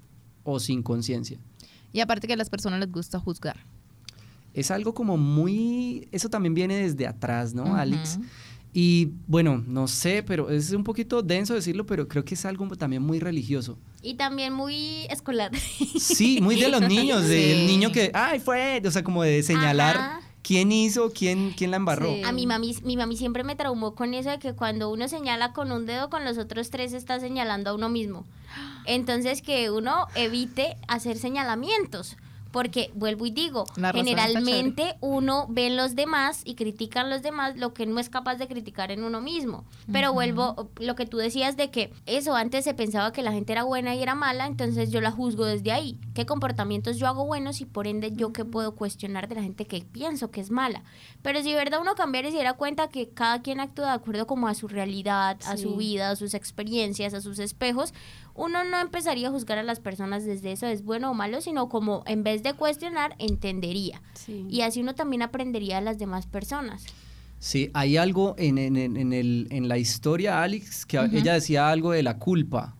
o sin conciencia. Y aparte que a las personas les gusta juzgar. Es algo como muy, eso también viene desde atrás, ¿no. Alex? Y bueno, no sé, pero es un poquito denso decirlo, pero creo que es algo también muy religioso. Y también muy escolar. Sí, muy de los niños, (laughs) del Sí. niño que, ay, fue, o sea, como de señalar Ajá. quién hizo, quién, quién la embarró. Sí. A mi mami, mi mami siempre me traumó con eso de que cuando uno señala con un dedo, con los otros tres está señalando a uno mismo. Entonces que uno evite hacer señalamientos. Porque, vuelvo y digo, generalmente uno ve en los demás y critica a los demás lo que no es capaz de criticar en uno mismo. Pero vuelvo, lo que tú decías de que eso antes se pensaba que la gente era buena y era mala, entonces yo la juzgo desde ahí. ¿Qué comportamientos yo hago buenos y por ende yo qué puedo cuestionar de la gente que pienso que es mala? Pero si de verdad uno cambiara y se diera cuenta que cada quien actúa de acuerdo como a su realidad, a su vida, a sus experiencias, a sus espejos, uno no empezaría a juzgar a las personas desde eso es bueno o malo, sino como en vez de cuestionar, entendería. Sí. Y así uno también aprendería de las demás personas. Sí, hay algo en, en, en- en el, en la historia, Alex, que ella decía algo de la culpa.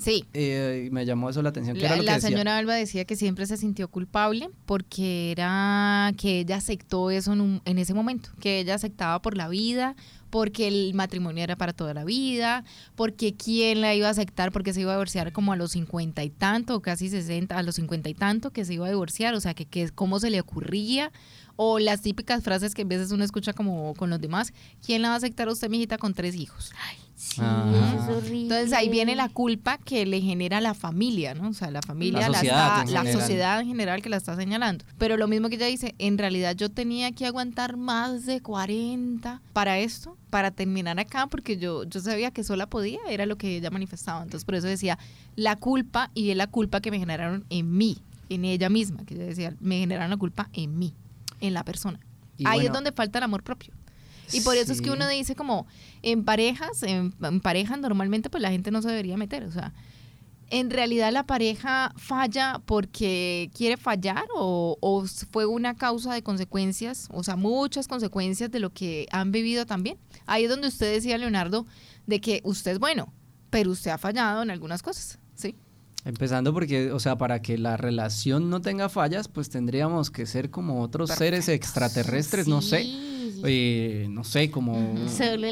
Sí. Eh, y me llamó eso la atención. ¿Qué La, era lo que la decía? señora Alba decía que siempre se sintió culpable porque era que ella aceptó eso en, un- en ese momento, que ella aceptaba por la vida, porque el matrimonio era para toda la vida, porque quién la iba a aceptar, porque se iba a divorciar como a los cincuenta y tanto, o casi sesenta, a los cincuenta y tanto que se iba a divorciar, o sea, que, que cómo se le ocurría, o las típicas frases que a veces uno escucha como con los demás, ¿quién la va a aceptar a usted, mijita, con tres hijos? Sí, Ah. es horrible. Entonces ahí viene la culpa que le genera la familia, ¿no? O sea, la familia, La la, sociedad está- en la general. sociedad en general que la está señalando. Pero lo mismo que ella dice, en realidad yo tenía que aguantar más de 40 para esto, para terminar acá, porque yo, yo sabía que sola podía, era lo que ella manifestaba. Entonces por eso decía, la culpa y es la culpa que me generaron en mí, en ella misma, que ella decía, me generaron la culpa en mí, en la persona. Y Ahí es donde falta el amor propio. Y por eso es que uno dice como en parejas, en, en parejas normalmente pues la gente no se debería meter, o sea, en realidad la pareja falla porque quiere fallar o, o fue una causa de consecuencias, o sea, muchas consecuencias de lo que han vivido también. Ahí es donde usted decía, Leonardo, de que usted es bueno, pero usted ha fallado en algunas cosas. Empezando porque, o sea, para que la relación no tenga fallas, pues tendríamos que ser como otros seres extraterrestres, no sé. Eh, no sé, como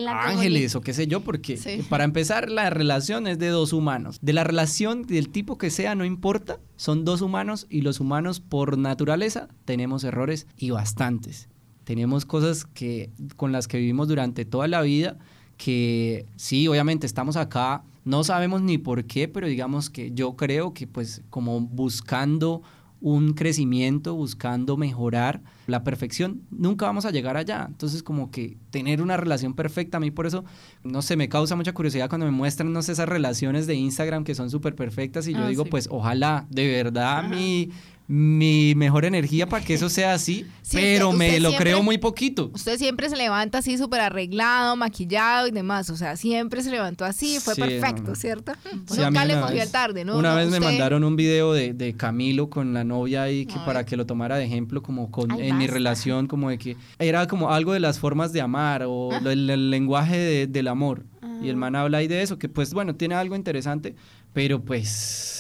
ángeles o qué sé yo, porque Sí. para empezar la relación es de dos humanos. De la relación del tipo que sea, no importa, son dos humanos y los humanos por naturaleza tenemos errores y bastantes. Tenemos cosas que con las que vivimos durante toda la vida que sí, obviamente estamos acá, no sabemos ni por qué, pero digamos que yo creo que pues como buscando un crecimiento, buscando mejorar la perfección, nunca vamos a llegar allá. Entonces, como que tener una relación perfecta, a mí por eso, no sé, me causa mucha curiosidad cuando me muestran, no sé, esas relaciones de Instagram que son súper perfectas y yo Ah, digo, sí. pues ojalá, de verdad, mi, mi mejor energía para que eso (laughs) sea así, Sí, pero usted- me usted lo siempre- creo muy poquito. Usted siempre se levanta así súper arreglado, maquillado y demás, o sea, siempre se levantó así, fue Sí, perfecto, no. ¿cierto? Sí, a Nunca mí le una cogió vez- el tarde, ¿no? Una No, vez me mandaron un video de, de Camilo con la novia ahí que Ay. para que lo tomara de ejemplo como con, Ay, en mi relación, como de que era como algo de las formas de amar o Ah. el, el lenguaje de- del amor. Y el Ah. man habla ahí de eso, que pues bueno, tiene algo interesante, pero pues...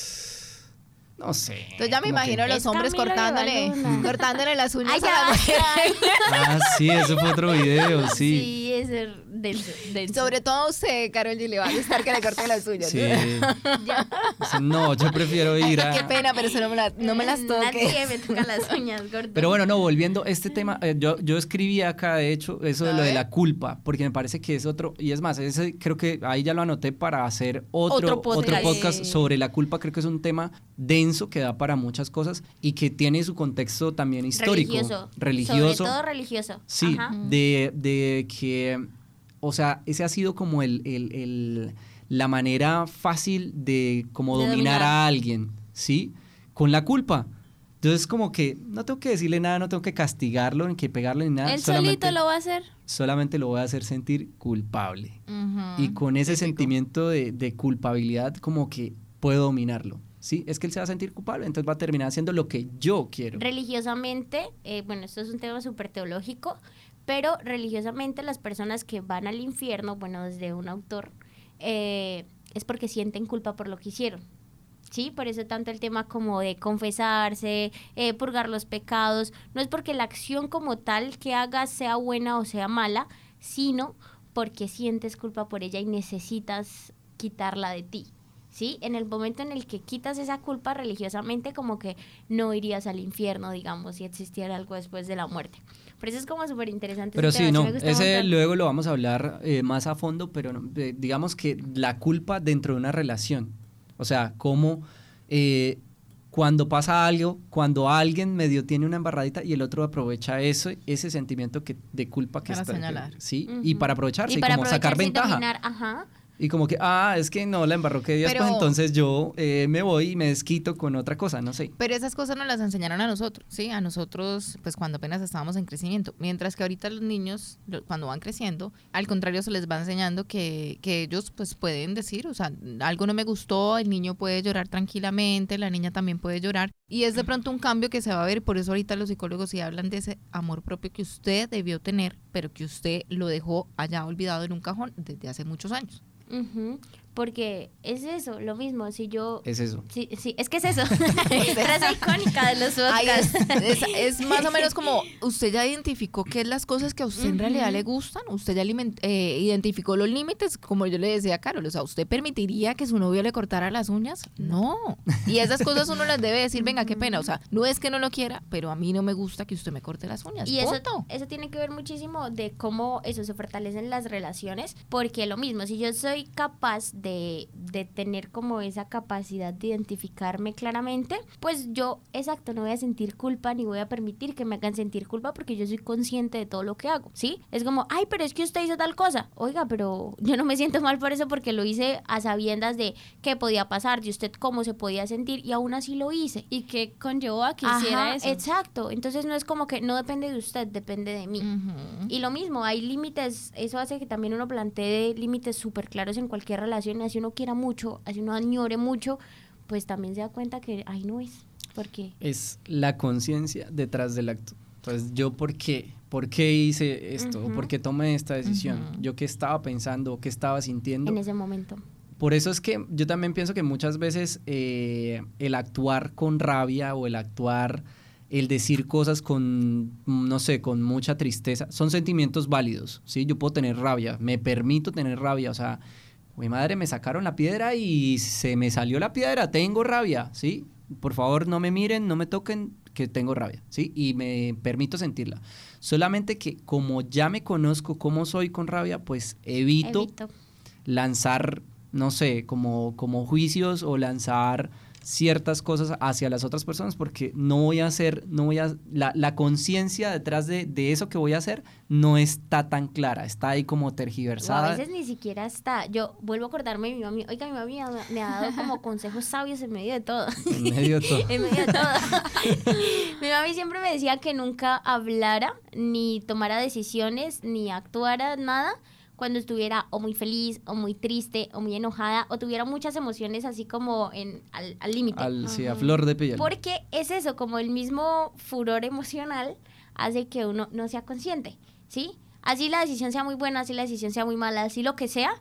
No sé. Entonces ya me que- imagino a los Es hombres cortándole, (laughs) cortándole las uñas Ay, a ya la va. mujer. (laughs) Ah, sí, eso fue otro video, sí. Sí, es denso, denso. Sobre todo usted, Carol G, le va a gustar que le corte las uñas. Sí. No, yo prefiero ir a... Qué pena, pero eso no me, la- no me las toque. Nadie me toca las uñas, gordo. Pero bueno, no, volviendo a este tema, eh, yo, yo escribí acá, de hecho, eso de A lo de la culpa, porque me parece que es otro, y es más, ese creo que ahí ya lo anoté para hacer otro, Otro otro podcast. podcast, Eh. sobre la culpa, creo que es un tema denso que da para muchas cosas y que tiene su contexto también histórico, religioso. religioso. Sobre todo religioso. Sí, Ajá. de, de que, o sea, ese ha sido como el, el- el- la manera fácil de como De dominar dominar. a alguien, ¿sí? Con la culpa. Entonces como que no tengo que decirle nada, no tengo que castigarlo, ni que pegarle ni nada. Él solamente, solito lo va a hacer. solamente lo voy a hacer sentir culpable. Y con ese Típico. sentimiento de, de culpabilidad como que puedo dominarlo. ¿Sí? Es que él se va a sentir culpable, entonces va a terminar haciendo lo que yo quiero. religiosamente, eh, bueno, esto es un tema súper teológico, pero religiosamente las personas que van al infierno, bueno, desde un autor, eh, es porque sienten culpa por lo que hicieron. Sí, por eso tanto el tema como de confesarse, eh, purgar los pecados, no es porque la acción como tal que hagas sea buena o sea mala, sino porque sientes culpa por ella y necesitas quitarla de ti. ¿Sí? En el momento en el que quitas esa culpa religiosamente, como que no irías al infierno, digamos, si existiera algo después de la muerte. Por eso es como súper interesante. Pero sí, tema, no, ese montón. luego lo vamos a hablar eh, más a fondo, pero eh, digamos que la culpa dentro de una relación, o sea, cómo eh, cuando pasa algo, cuando alguien medio tiene una embarradita y el otro aprovecha eso, ese sentimiento que, de culpa que Para está, señalar. sí, y Ujú. para aprovecharse, Y y para como sacar aprovecharse y ventaja. dominar, ajá. Y como que, ah, es que no la embarró que días, pues Pero- entonces yo eh, me voy y me desquito con otra cosa, no sé. Pero esas cosas nos las enseñaron a nosotros, ¿sí? A nosotros, pues cuando apenas estábamos en crecimiento. Mientras que ahorita los niños, cuando van creciendo, al contrario se les va enseñando que, que ellos pues pueden decir, o sea, algo no me gustó, el niño puede llorar tranquilamente, la niña también puede llorar. Y es de pronto un cambio que se va a ver, por eso ahorita los psicólogos sí hablan de ese amor propio que usted debió tener, pero que usted lo dejó allá olvidado en un cajón desde hace muchos años. Mm-hmm. Porque es eso, lo mismo, si yo... Es eso. Sí, sí, es que es eso. (laughs) (laughs) Frase icónica de los es, podcasts. es- es más o menos como (laughs) usted ya identificó qué es las cosas que a usted en realidad le gustan, usted ya eh, identificó los límites, como yo le decía a Carol, o sea, ¿usted permitiría que su novio le cortara las uñas? No. Y esas cosas uno las debe decir, venga, qué pena, o sea, no es que no lo quiera, pero a mí no me gusta que usted me corte las uñas. Y eso, punto. eso tiene que ver muchísimo de cómo eso se fortalecen las relaciones, porque lo mismo, si yo soy capaz de, de tener como esa capacidad de identificarme claramente, pues yo, exacto, no voy a sentir culpa ni voy a permitir que me hagan sentir culpa porque yo soy consciente de todo lo que hago, ¿sí? Es como, ay, pero es que usted hizo tal cosa, oiga, pero yo no me siento mal por eso porque lo hice a sabiendas de qué podía pasar, de usted cómo se podía sentir y aún así lo hice. Y que conllevó a que hiciera Ajá, eso. Exacto. Entonces no es como que no depende de usted, depende de mí. Ujú. Y lo mismo, hay límites, eso hace que también uno plantee límites súper claros en cualquier relación, así uno quiera mucho, así uno añore mucho, pues también se da cuenta que ahí no es, porque Es la conciencia detrás del acto. Entonces, yo por qué, por qué hice esto, Ujú. por qué tomé esta decisión, yo qué estaba pensando, qué estaba sintiendo. en ese momento. Por eso es que yo también pienso que muchas veces eh, el actuar con rabia o el actuar, el decir cosas con, no sé, con mucha tristeza, son sentimientos válidos, ¿sí? Yo puedo tener rabia, me permito tener rabia, o sea, mi madre me sacaron la piedra y se me salió la piedra, tengo rabia, ¿sí? Por favor, no me miren, no me toquen, que tengo rabia, ¿sí? Y me permito sentirla. Solamente que como ya me conozco cómo soy con rabia, pues evito Evito. lanzar, no sé, como, como juicios o lanzar ciertas cosas hacia las otras personas porque no voy a hacer, no voy a, la, la conciencia detrás de, de eso que voy a hacer no está tan clara, está ahí como O a tergiversada. veces ni siquiera está. Yo vuelvo a acordarme de mi mami. Oiga, mi mami me ha- me ha dado como consejos sabios en medio de todo. En medio de todo. (laughs) en medio de todo. (laughs) Mi mami siempre me decía que nunca hablara, ni tomara decisiones, ni actuara nada cuando estuviera o muy feliz, o muy triste, o muy enojada, o tuviera muchas emociones así como en, al al límite. Al- sí, a flor de piel. Porque es eso, como el mismo furor emocional hace que uno no sea consciente, ¿sí? Así la decisión sea muy buena, así la decisión sea muy mala, así lo que sea,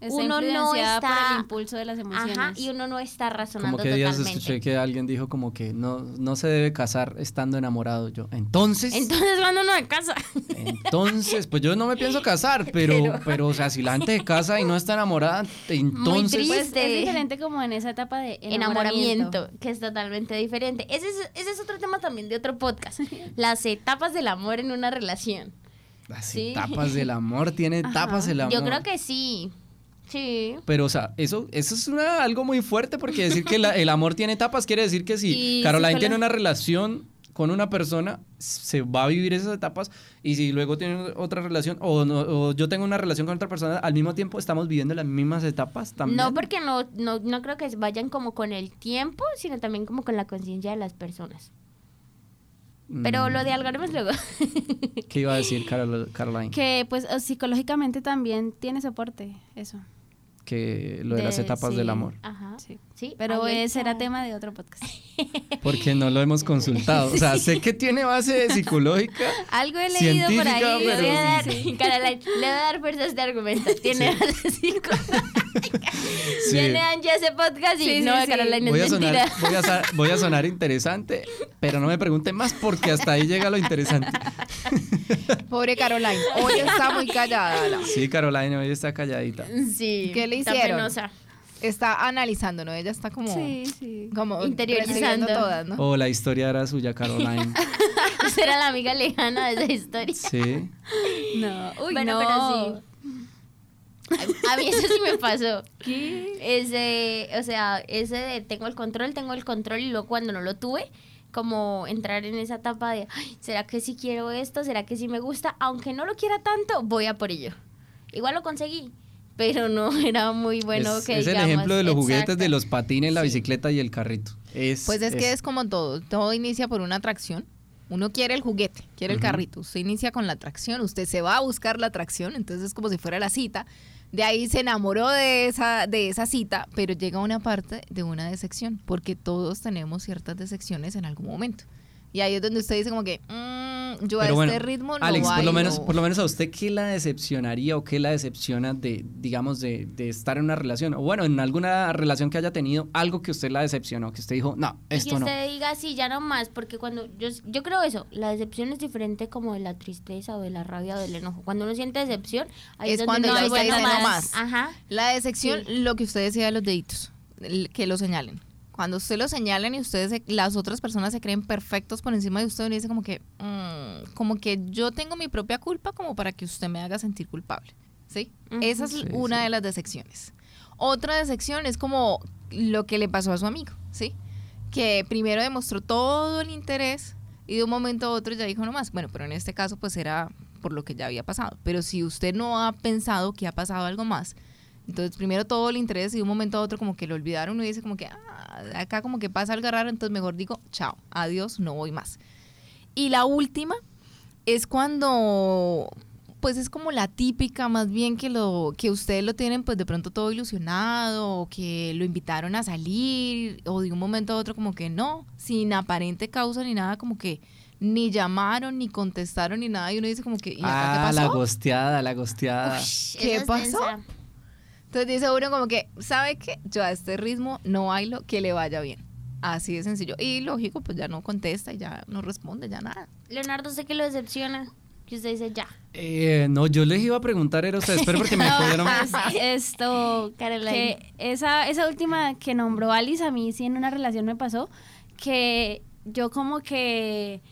Está uno no influenciada por está- el impulso de las emociones. ajá, y uno no está razonando Como que días totalmente. escuché que alguien dijo como que no, no se debe casar estando enamorado. Yo, entonces, Entonces, cuando uno de casa. entonces, pues yo no me pienso casar, (laughs) pero, Pero- pero, o sea, si la gente se casa y no está enamorada, entonces... triste. Pues es diferente como en esa etapa de enamoramiento. enamoramiento, que es totalmente diferente. Ese es, ese es otro tema también de otro podcast. (laughs) Las etapas del amor en una relación. Las Sí. etapas del amor, tiene etapas el amor. Yo creo que sí. Sí. Pero, o sea, eso, eso es una, algo muy fuerte porque decir que la- el amor tiene etapas quiere decir que si (laughs) Y Caroline tiene una relación con una persona, se va a vivir esas etapas y si luego tiene otra relación o, no- o yo tengo una relación con otra persona, al mismo tiempo estamos viviendo las mismas etapas también. No, porque no, no, no creo que vayan como con el tiempo, sino también como con la conciencia de las personas. Pero Mm, lo de algoritmos luego. ¿Qué iba a decir (laughs) Carol- Caroline? Que pues psicológicamente también tiene soporte, eso. Que lo de, las etapas sí. del amor. Ajá. Sí. Sí, Pero ese era está. tema de otro podcast. (laughs) Porque no lo hemos consultado. O sea, sé que tiene base psicológica. (laughs) Algo he leído por ahí. pero- (laughs) Le voy a dar, sí. Caroline, le voy a dar fuerza a este argumento. Tiene base psicológica. Sí. Viene Angie ese podcast y Sí, sí, no, sí. Caroline Voy a, sonar, mentira. voy, a, voy a sonar interesante, pero no me pregunten más porque hasta ahí llega lo interesante. Pobre Caroline, hoy está muy callada. la- Sí, Carolina hoy está calladita. Sí. ¿Qué le está hicieron? penosa. Está analizando, ¿no? Ella está como, Sí, sí. como Interiorizando. todas, ¿no? O la historia era suya, Caroline. (laughs) Será la amiga lejana de esa historia. Sí. No, uy, bueno, no. pero sí. A mí eso sí me pasó. (laughs) Ese, o sea, ese de tengo el control, tengo el control y luego cuando no lo tuve, como entrar en esa etapa de, "Ay, ¿será que sí quiero esto? ¿Será que sí me gusta? Aunque no lo quiera tanto, voy a por ello. Igual lo conseguí, pero no (laughs) era muy bueno es, que es el ejemplo de los juguetes, de los patines, la Sí. bicicleta y el carrito. Es, Pues es que es como todo, todo inicia por una atracción. Uno quiere el juguete, quiere el carrito. Usted inicia con la atracción, usted se va a buscar la atracción, entonces es como si fuera la cita. De ahí se enamoró de esa, de esa cita, pero llega una parte de una decepción, porque todos tenemos ciertas decepciones en algún momento. Y ahí es donde usted dice como que, "Mm, yo a Pero este bueno, ritmo no Alex, por lo, bailo". menos, por lo menos a usted, ¿qué la decepcionaría o qué la decepciona de, digamos, de, de estar en una relación? O bueno, en alguna relación que haya tenido, algo que usted la decepcionó, que usted dijo, no, Y que esto no. usted diga sí, ya no más, porque cuando yo, yo creo eso, la decepción es diferente como de la tristeza o de la rabia o del enojo. Cuando uno siente decepción, ahí Es es, cuando donde ya uno usted dice "No más". Ajá. La decepción, lo que usted decía de los deditos, que lo señalen. Cuando usted lo señalen y ustedes, se- las otras personas se creen perfectos por encima de usted, uno dice como que, mm, como que yo tengo mi propia culpa como para que usted me haga sentir culpable. ¿Sí? Esa es Sí, una sí. de las decepciones. Otra decepción es como lo que le pasó a su amigo, ¿sí? Que primero demostró todo el interés y de un momento a otro ya dijo no más. Bueno, pero en este caso pues era por lo que ya había pasado. Pero si usted no ha pensado que ha pasado algo más, entonces primero todo el interés y de un momento a otro como que lo olvidaron uno dice como que "Ah, acá como que pasa algo raro, entonces mejor digo chao, adiós, no voy más. Y la última es cuando pues es como la típica más bien que lo que ustedes lo tienen pues de pronto todo ilusionado o que lo invitaron a salir o de un momento a otro como que no, sin aparente causa ni nada como que ni llamaron ni contestaron ni nada y uno dice como que ¿y acá qué Ah, la pasó? gosteada, la gosteada. ¿Qué Esa es pasó? densa. Entonces dice uno como que, ¿sabe qué? Yo a este ritmo no bailo, que le vaya bien. Así de sencillo. Y lógico, pues ya no contesta y ya no responde, ya nada. Leonardo, sé que lo decepciona. Que usted dice ya. Eh, no, yo les iba a preguntar, era ustedes, pero porque me (laughs) pues, (laughs) esto, Caroline. que esa, esa última que nombró Alice, a mí sí en una relación me pasó, que yo como que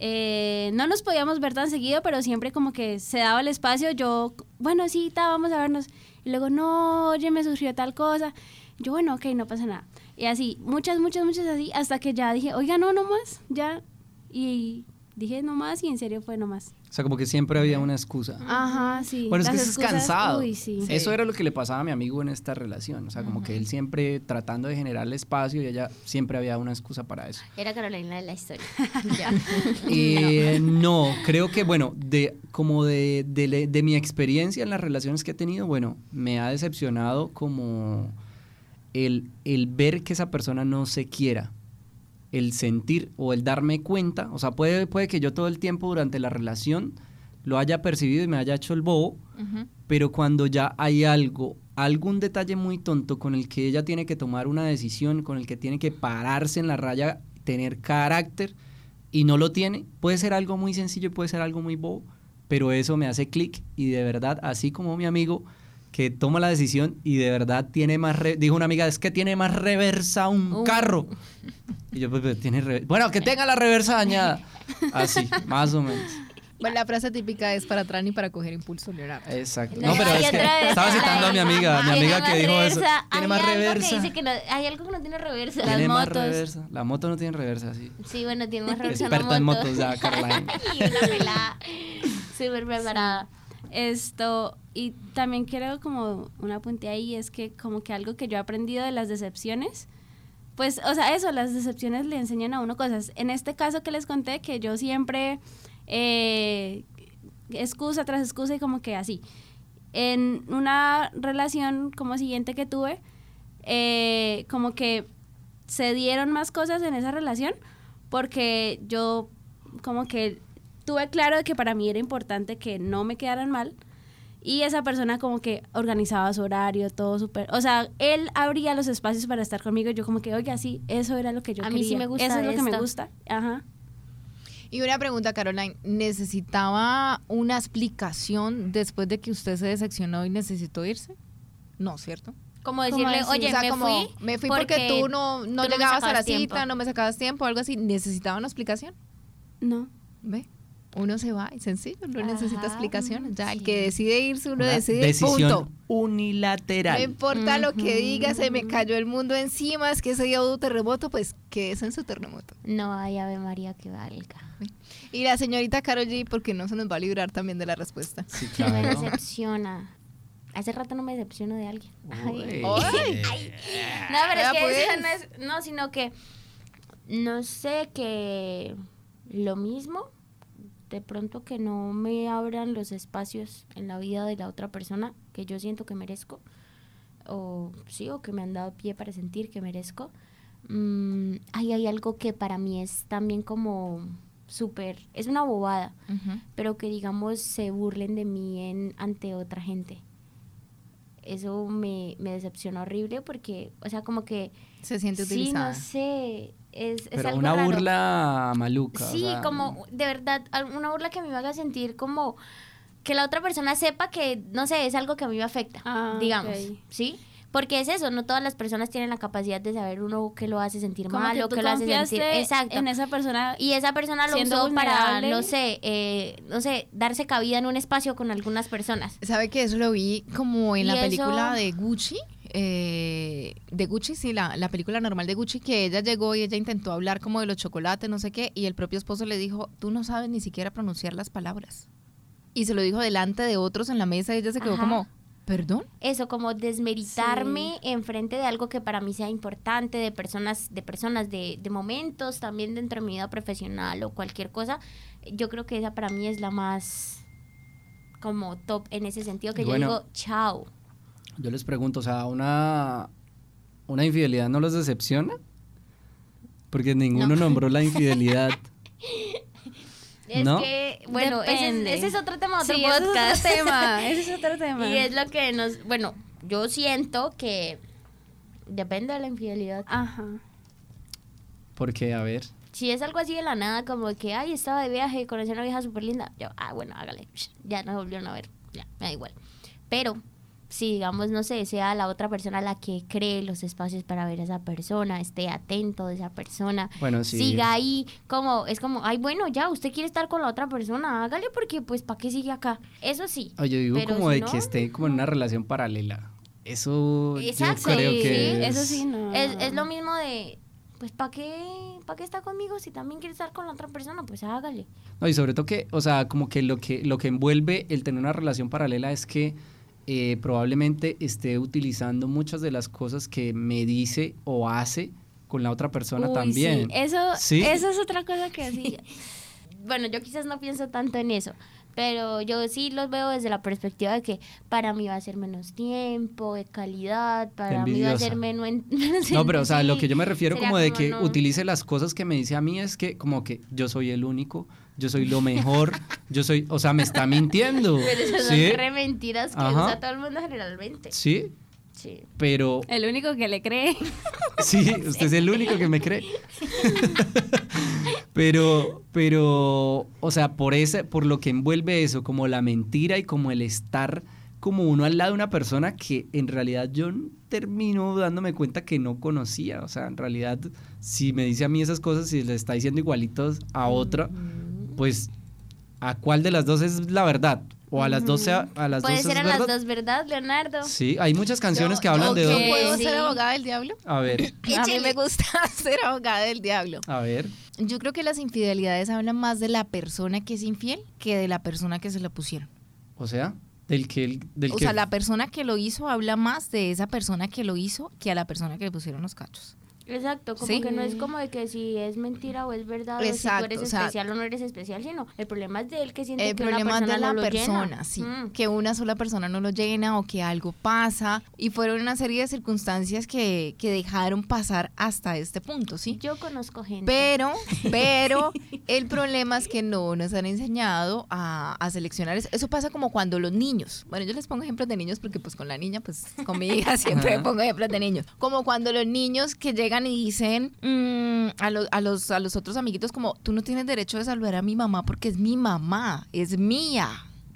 eh, no nos podíamos ver tan seguido, pero siempre como que se daba el espacio, yo, bueno, sí, ta, vamos a vernos. Y luego, no, oye, me surgió tal cosa. Yo, bueno, ok, no pasa nada. Y así, muchas, muchas, muchas así, hasta que ya dije, oiga, no, no más, ya. Y dije no más y en serio fue no más. O sea, como que siempre había una excusa. Ajá, sí. Bueno, es que es cansado. Uy, sí. Eso era lo que le pasaba a mi amigo en esta relación. O sea, como que él siempre tratando de generarle espacio y ella siempre había una excusa para eso. Era Carolina de la historia. (laughs) ya. Eh, no, creo que, bueno, de, como de, de de mi experiencia en las relaciones que he tenido, bueno, me ha decepcionado como el, el ver que esa persona no se quiera, el sentir o el darme cuenta, o sea, puede, puede que yo todo el tiempo durante la relación lo haya percibido y me haya hecho el bobo, pero cuando ya hay algo, algún detalle muy tonto con el que ella tiene que tomar una decisión, con el que tiene que pararse en la raya, tener carácter y no lo tiene, puede ser algo muy sencillo y puede ser algo muy bobo, pero eso me hace clic y de verdad, así como mi amigo que toma la decisión y de verdad tiene más, re- dijo una amiga, es que tiene más reversa un Uh. carro. Y yo, pues, pues, tiene rever- bueno, que tenga la reversa dañada. Así, más o menos. Bueno, la frase típica es para atrás ni para coger impulso, Leonardo. Exacto. No, pero y es que estaba citando a mi amiga, mi amiga que dijo eso. reversa. Tiene hay más algo que reversa. dice que no, hay algo que no tiene reversa. Tiene más motos. reversa. La moto no tiene reversa, sí. Sí, bueno, tiene más reversa Experta en moto. motos ya, Caroline. (laughs) y una pelada. Súper preparada. Esto, y también quiero como una apunte ahí, es que como que algo que yo he aprendido de las decepciones, pues, o sea, eso, las decepciones le enseñan a uno cosas. En este caso que les conté, que yo siempre, eh, excusa tras excusa y como que así. En una relación como siguiente que tuve, eh, como que se dieron más cosas en esa relación porque yo como que tuve claro de que para mí era importante que no me quedaran mal y esa persona como que organizaba su horario, todo súper, o sea, él abría los espacios para estar conmigo y yo como que, oiga, sí, eso era lo que yo A mí quería. sí me gusta Eso es lo que me gusta. Ajá. Y una pregunta, Caroline. ¿Necesitaba una explicación después de que usted se decepcionó y necesitó irse? No, ¿cierto? Como decirle, oye, o sea, me como, fui. me fui porque, tú no, no tú llegabas a la tiempo. cita, no me sacabas tiempo, algo así. ¿Necesitaba una explicación? No. ¿Ve? Uno se va y sencillo, no necesita Ajá, explicaciones. Ya, el que decide irse, uno Una decide, decisión punto. unilateral. No importa lo que diga, se me cayó el mundo encima, es que ese día hubo terremoto, pues quédese en su terremoto. No hay Ave María que valga. Y la señorita Carol G, porque no se nos va a librar también de la respuesta. Sí, Que me claro. decepciona. Hace rato no me decepciono de alguien. Ay. (laughs) No, pero es que pues. eso no es, no, sino que no sé que lo mismo, de pronto que no me abran los espacios en la vida de la otra persona que yo siento que merezco, o sí, o que me han dado pie para sentir que merezco. Mm, ay, hay algo que para mí es también como súper, es una bobada, pero que digamos se burlen de mí en, ante otra gente. Eso me, me decepciona horrible porque, o sea, como que Se siente sí, utilizada. no sé, es, es Pero algo una raro. burla maluca. o Sí, sea, como de verdad, una burla que me haga sentir como que la otra persona sepa que, no sé, es algo que a mí me afecta, Ah, digamos. ¿sí? Porque es eso, no todas las personas tienen la capacidad de saber uno que lo hace sentir Como mal que o que lo hace sentir... Exacto. en esa persona Y esa persona lo usó para, no sé, eh, no sé, darse cabida en un espacio con algunas personas. ¿Sabe que eso lo vi como en Y la eso- película de Gucci? Eh, de Gucci, sí, la, la película normal de Gucci, que ella llegó y ella intentó hablar como de los chocolates, no sé qué, y el propio esposo le dijo, tú no sabes ni siquiera pronunciar las palabras. Y se lo dijo delante de otros en la mesa y ella se quedó Ajá. como, ¿perdón? Eso, como desmeritarme en frente de algo que para mí sea importante, de personas, de personas, de, de momentos, también dentro de mi vida profesional o cualquier cosa. Yo creo que esa para mí es la más como top en ese sentido, que Bueno. yo digo, chao. Yo les pregunto, o sea, ¿una, una infidelidad no los decepciona? Porque ninguno nombró la infidelidad. (laughs) Es ¿No? que, bueno, ese ese es otro tema, otro Sí, ese es podcast. otro tema, ese es otro (laughs) tema. y es lo que nos, bueno, yo siento que depende de la infidelidad. Ajá. Porque, a ver, Si es algo así de la nada, como que, ay, estaba de viaje, conocí a una vieja súper linda, yo, ah, bueno, hágale, ya nos volvieron a ver, ya, me da igual. Pero, si digamos, no sé, sea la otra persona la que cree los espacios para ver a esa persona, esté atento de esa persona, bueno, sí. siga ahí, como, es como, ay, bueno, ya, usted quiere estar con la otra persona, hágale porque, pues, ¿para qué sigue acá? Eso sí. Oye, digo Pero como si de no, que esté como en una relación paralela. Eso Exacto, yo creo sí, que eso es- sí, no. Es, es lo mismo de, pues, ¿para qué, ¿para qué está conmigo si también quiere estar con la otra persona? Pues hágale. No, y sobre todo que, o sea, como que lo que lo que envuelve el tener una relación paralela es que eh, probablemente esté utilizando muchas de las cosas que me dice o hace con la otra persona Uy, también. Sí, eso, ¿Sí? eso es otra cosa que sí. (laughs) bueno, yo quizás no pienso tanto en eso, pero yo sí los veo desde la perspectiva de que para mí va a ser menos tiempo, de calidad, para mí va a ser envidiosa. menos... (laughs) en- menos No, pero o sea, lo que yo me refiero como de que no. utilice las cosas que me dice a mí es que como que yo soy el único, yo soy lo mejor, yo soy, o sea, me está mintiendo. (laughs) Pero esas ¿Sí? son re mentiras que Ajá. usa todo el mundo generalmente. Sí, Sí. pero El único que le cree. (laughs) Sí, usted es el único que me cree. (laughs) pero, pero, o sea, por ese, por lo que envuelve eso, como la mentira y como el estar como uno al lado de una persona que en realidad yo termino dándome cuenta que no conocía. O sea, en realidad, si me dice a mí esas cosas y le está diciendo igualitos a otra, pues ¿A cuál de las dos es la verdad? O a las dos sea, a las Puede dos ser es a las verdad. dos, ¿verdad, Leonardo? Sí, hay muchas canciones Yo- que hablan de dos. puedo Sí. ser abogada del diablo? A ver, (laughs) A mí me gusta (laughs) ser abogada del diablo. a ver. Yo creo que las infidelidades hablan más de la persona que es infiel que de la persona que se la pusieron. O sea, del que del o que sea, la persona que lo hizo habla más de esa persona que lo hizo que a la persona que le pusieron los cachos. Exacto, como Sí. que no es como de que si es mentira o es verdad, o si Exacto, tú eres o sea, especial o no eres especial, sino el problema es de él que siente El que una problema es persona de la no lo persona, llena. sí. Mm. Que una sola persona no lo llena o que algo pasa. Y fueron una serie de circunstancias que, que dejaron pasar hasta este punto, ¿sí? Yo conozco gente. Pero, (laughs) pero el problema es que no nos han enseñado a, a seleccionar. eso. Eso pasa como cuando los niños, bueno, yo les pongo ejemplos de niños porque pues con la niña, pues con mi hija (laughs) siempre pongo ejemplos de niños. Como cuando los niños que llegan y dicen mm, a, los, a, los, a los otros amiguitos como, tú no tienes derecho de saludar a mi mamá porque es mi mamá, es mía.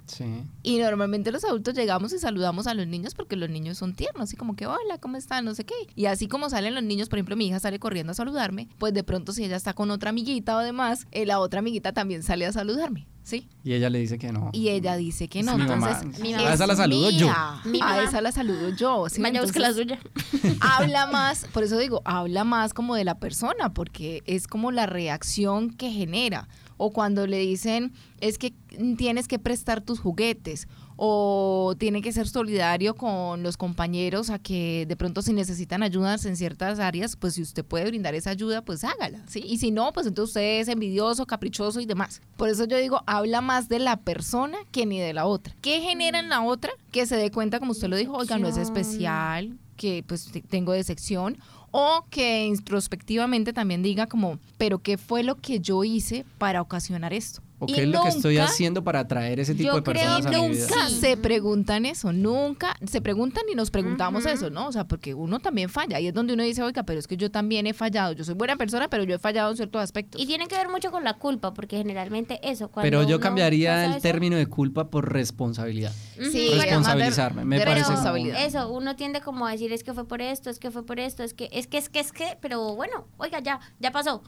Sí. Y normalmente los adultos llegamos y saludamos a los niños porque los niños son tiernos, así como que, hola, ¿cómo están? No sé qué. Y así como salen los niños, por ejemplo, mi hija sale corriendo a saludarme, pues de pronto si ella está con otra amiguita o demás, eh, la otra amiguita también sale a saludarme, ¿sí? Y ella le dice que no. Y ella dice que Es no. mi mamá. Entonces, Mi mamá. A esa la saludo yo. mía. Mi A mamá. esa la saludo yo. ¿sí? Vaya, busque la suya. (laughs) habla más, por eso digo, habla más como de la persona, porque es como la reacción que genera. O cuando le dicen, es que tienes que prestar tus juguetes. O tiene que ser solidario con los compañeros a que de pronto si necesitan ayudas en ciertas áreas, pues si usted puede brindar esa ayuda, pues hágala, ¿sí? Y si no, pues entonces usted es envidioso, caprichoso y demás. Por eso yo digo, habla más de la persona que ni de la otra. ¿Qué genera en la otra? Que se dé cuenta, como usted lo dijo, oiga, no es especial, que pues te- tengo decepción o que introspectivamente también diga como, pero ¿qué fue lo que yo hice para ocasionar esto? ¿O Y qué es lo que estoy haciendo para atraer ese tipo Yo de creo personas a mi vida? Nunca Sí. se preguntan eso, nunca se preguntan y nos preguntamos Ujú. eso, ¿no? O sea, porque uno también falla y es donde uno dice, oiga, pero es que yo también he fallado, yo soy buena persona, pero yo he fallado en ciertos aspectos. Y tiene que ver mucho con la culpa, porque generalmente eso, cuando Pero yo cambiaría el eso- término de culpa por responsabilidad. Ujú. Sí, Bueno, Responsabilizarme, me de parece como- responsabilidad. Eso, uno tiende como a decir es que fue por esto, es que fue por esto, es que, es que, es que, es que, pero bueno, oiga, ya, ya pasó.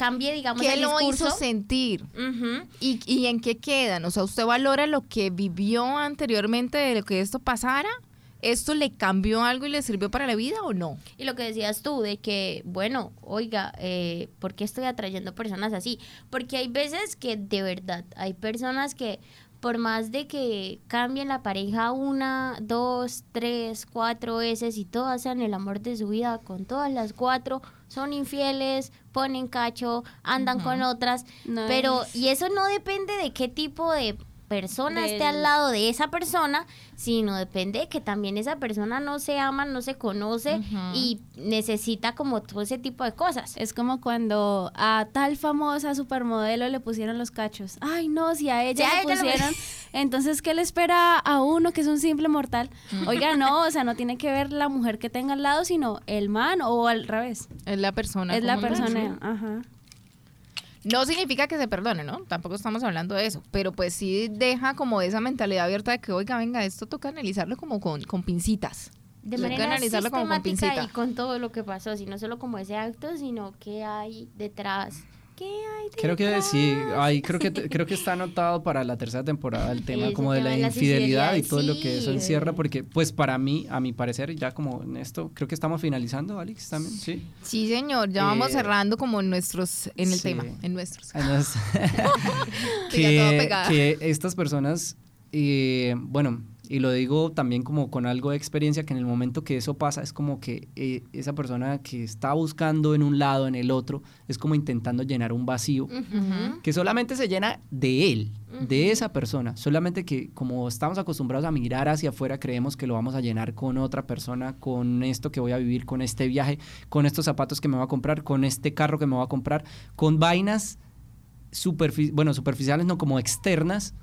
Cambie, digamos, ¿Qué el lo discurso. hizo sentir? ¿Y, ¿Y en qué quedan? O sea, ¿usted valora lo que vivió anteriormente de lo que esto pasara? ¿Esto le cambió algo y le sirvió para la vida o no? Y lo que decías tú, de que, bueno, oiga, eh, ¿por qué estoy atrayendo personas así? Porque hay veces que de verdad hay personas que por más de que cambien la pareja una, dos, tres, cuatro veces y todas sean el amor de su vida, con todas las cuatro son infieles, ponen cacho, andan con otras, No pero es- y eso no depende de qué tipo de persona esté al lado de esa persona, sino depende de que también esa persona no se ama, no se conoce y necesita como todo ese tipo de cosas. Es como cuando a tal famosa supermodelo le pusieron los cachos. Ay, no, si a ella Si a le ella pusieron, (laughs) entonces ¿qué le espera a uno que es un simple mortal? Oiga, no, o sea, no tiene que ver la mujer que tenga al lado, sino el man o al revés. Es la persona. Es la persona, ajá. No significa que se perdone, ¿no? Tampoco estamos hablando de eso. Pero pues sí deja como esa mentalidad abierta de que, oiga, venga, esto toca analizarlo como con, con pincitas. De Toca manera analizarlo como con sistemática y con todo lo que pasó, si no solo como ese acto, sino qué hay detrás. ¿Qué hay detrás? Creo que sí, ahí creo que creo que está (laughs) anotado para la tercera temporada el tema como de la infidelidad y todo lo que eso encierra, porque pues para mí, a mi parecer, ya como en esto, creo que estamos finalizando, Alex, también, sí. Sí, señor, ya vamos Eh, cerrando como en nuestros, en el sí. tema, en nuestros. Toda (laughs) que, (laughs) que estas personas, eh, bueno, y lo digo también como con algo de experiencia, que en el momento que eso pasa es como que eh, esa persona que está buscando en un lado, en el otro, es como intentando llenar un vacío que solamente se llena de él, de esa persona. Solamente que como estamos acostumbrados a mirar hacia afuera, creemos que lo vamos a llenar con otra persona, con esto que voy a vivir, con este viaje, con estos zapatos que me voy a comprar, con este carro que me voy a comprar, con vainas superfi- bueno, superficiales, no como externas,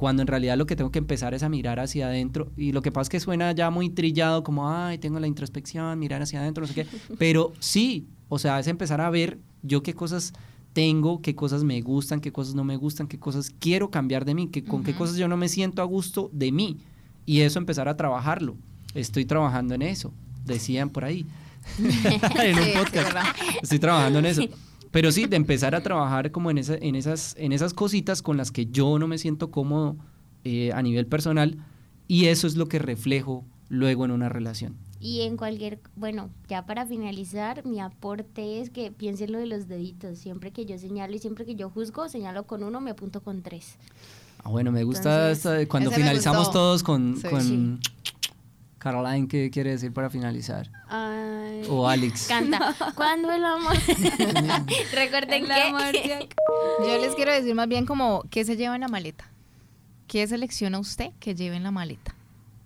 cuando en realidad lo que tengo que empezar es a mirar hacia adentro. Y lo que pasa es que suena ya muy trillado, como, ay, tengo la introspección, mirar hacia adentro, no sé qué. (laughs) Pero sí, o sea, es empezar a ver yo qué cosas tengo, qué cosas me gustan, qué cosas no me gustan, qué cosas quiero cambiar de mí, que, con qué cosas yo no me siento a gusto de mí. Y eso empezar a trabajarlo. Estoy trabajando en eso, decían por ahí. (laughs) (laughs) en un podcast. Estoy trabajando en eso. Pero sí, de empezar a trabajar como en, esa- en, esas, en esas cositas con las que yo no me siento cómodo eh, a nivel personal y eso es lo que reflejo luego en una relación. Y en cualquier, bueno, ya para finalizar, mi aporte es que piensen lo de los deditos. Siempre que yo señalo y siempre que yo juzgo, señalo con uno, me apunto con tres. Ah, bueno, me gusta Entonces, esta de cuando finalizamos todos con, Sí. con Caroline, ¿qué quiere decir para finalizar? Ay, O Alex. Canta. (laughs) Cuando el amor. (laughs) Recuerden el que. amor (laughs) Yo les quiero decir más bien como, ¿qué se lleva en la maleta? ¿Qué selecciona usted que lleve en la maleta?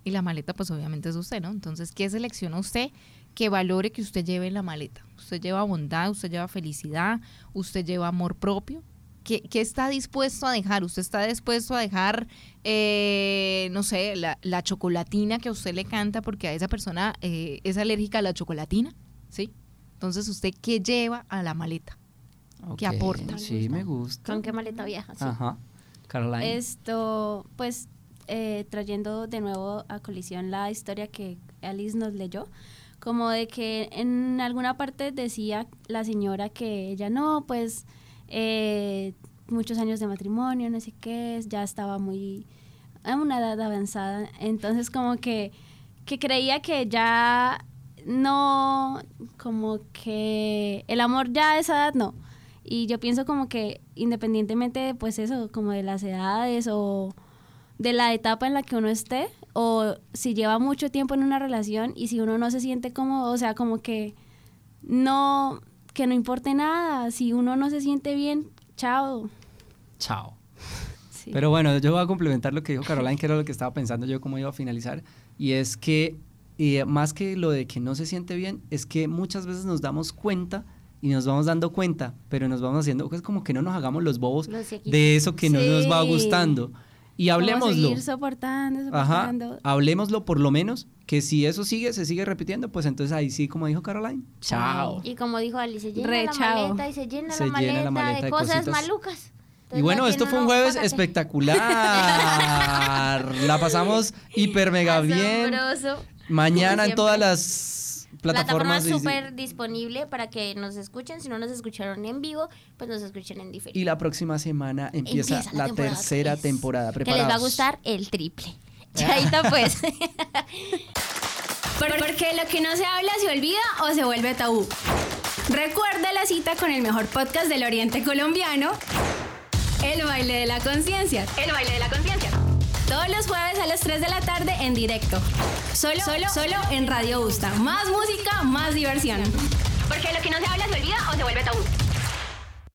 Y la maleta pues obviamente es usted, ¿no? Entonces, ¿qué selecciona usted que valore que usted lleve en la maleta? ¿Usted lleva bondad? ¿Usted lleva felicidad? ¿Usted lleva amor propio? ¿Qué, qué está dispuesto a dejar? ¿Usted está dispuesto a dejar, eh, no sé, la, la chocolatina que a usted le canta porque a esa persona eh, es alérgica a la chocolatina? ¿Sí? Entonces, ¿usted qué lleva a la maleta? ¿Qué aporta? Sí, me gusta. ¿Con qué maleta viaja? Sí. Ajá. Caroline. Esto, pues, eh, trayendo de nuevo a colisión la historia que Alice nos leyó, como de que en alguna parte decía la señora que ella no, pues, eh, muchos años de matrimonio, no sé qué, ya estaba muy a una edad avanzada, entonces como que, que creía que ya no, como que el amor ya a esa edad no. Y yo pienso como que independientemente de pues eso, como de las edades o de la etapa en la que uno esté, o si lleva mucho tiempo en una relación y si uno no se siente cómodo, o sea, como que no, que no importe nada, si uno no se siente bien, chao. Chao. (laughs) Sí. Pero bueno, yo voy a complementar lo que dijo Caroline, que era lo que estaba pensando yo cómo iba a finalizar. Y es que, más que lo de que no se siente bien, es que muchas veces nos damos cuenta y nos vamos dando cuenta, pero nos vamos haciendo, es como que no nos hagamos los bobos Los de eso que no nos va gustando. Y hablemoslo. seguir soportando, Ajá, soportando. hablemoslo por lo menos, que si eso sigue, se sigue repitiendo, pues entonces ahí sí, como dijo Caroline, chao. Y como dijo Alice, se llena Re la chao. maleta y se llena, Se la, llena maleta la maleta de de cosas cositas. malucas. Entonces Y bueno, no esto fue un jueves espectacular. (laughs) La pasamos hiper mega bien. Asombroso. Mañana en todas las Plataforma súper disponible para que nos escuchen. Si no nos escucharon en vivo, pues nos escuchen en diferido. Y la próxima semana empieza, Empieza la la, temporada tercera tres. temporada. que les va a Preparados. gustar el triple. (laughs) Chaito pues. (laughs) Por- Porque lo que no se habla se olvida o se vuelve tabú. Recuerda la cita con el mejor podcast del Oriente Colombiano, El Baile de la Conciencia. El Baile de la Conciencia. Todos los jueves a las 3 de la tarde en directo. Solo, solo, solo en Radio Usta. Más música, más diversión. Porque lo que no se habla se olvida o se vuelve tabú.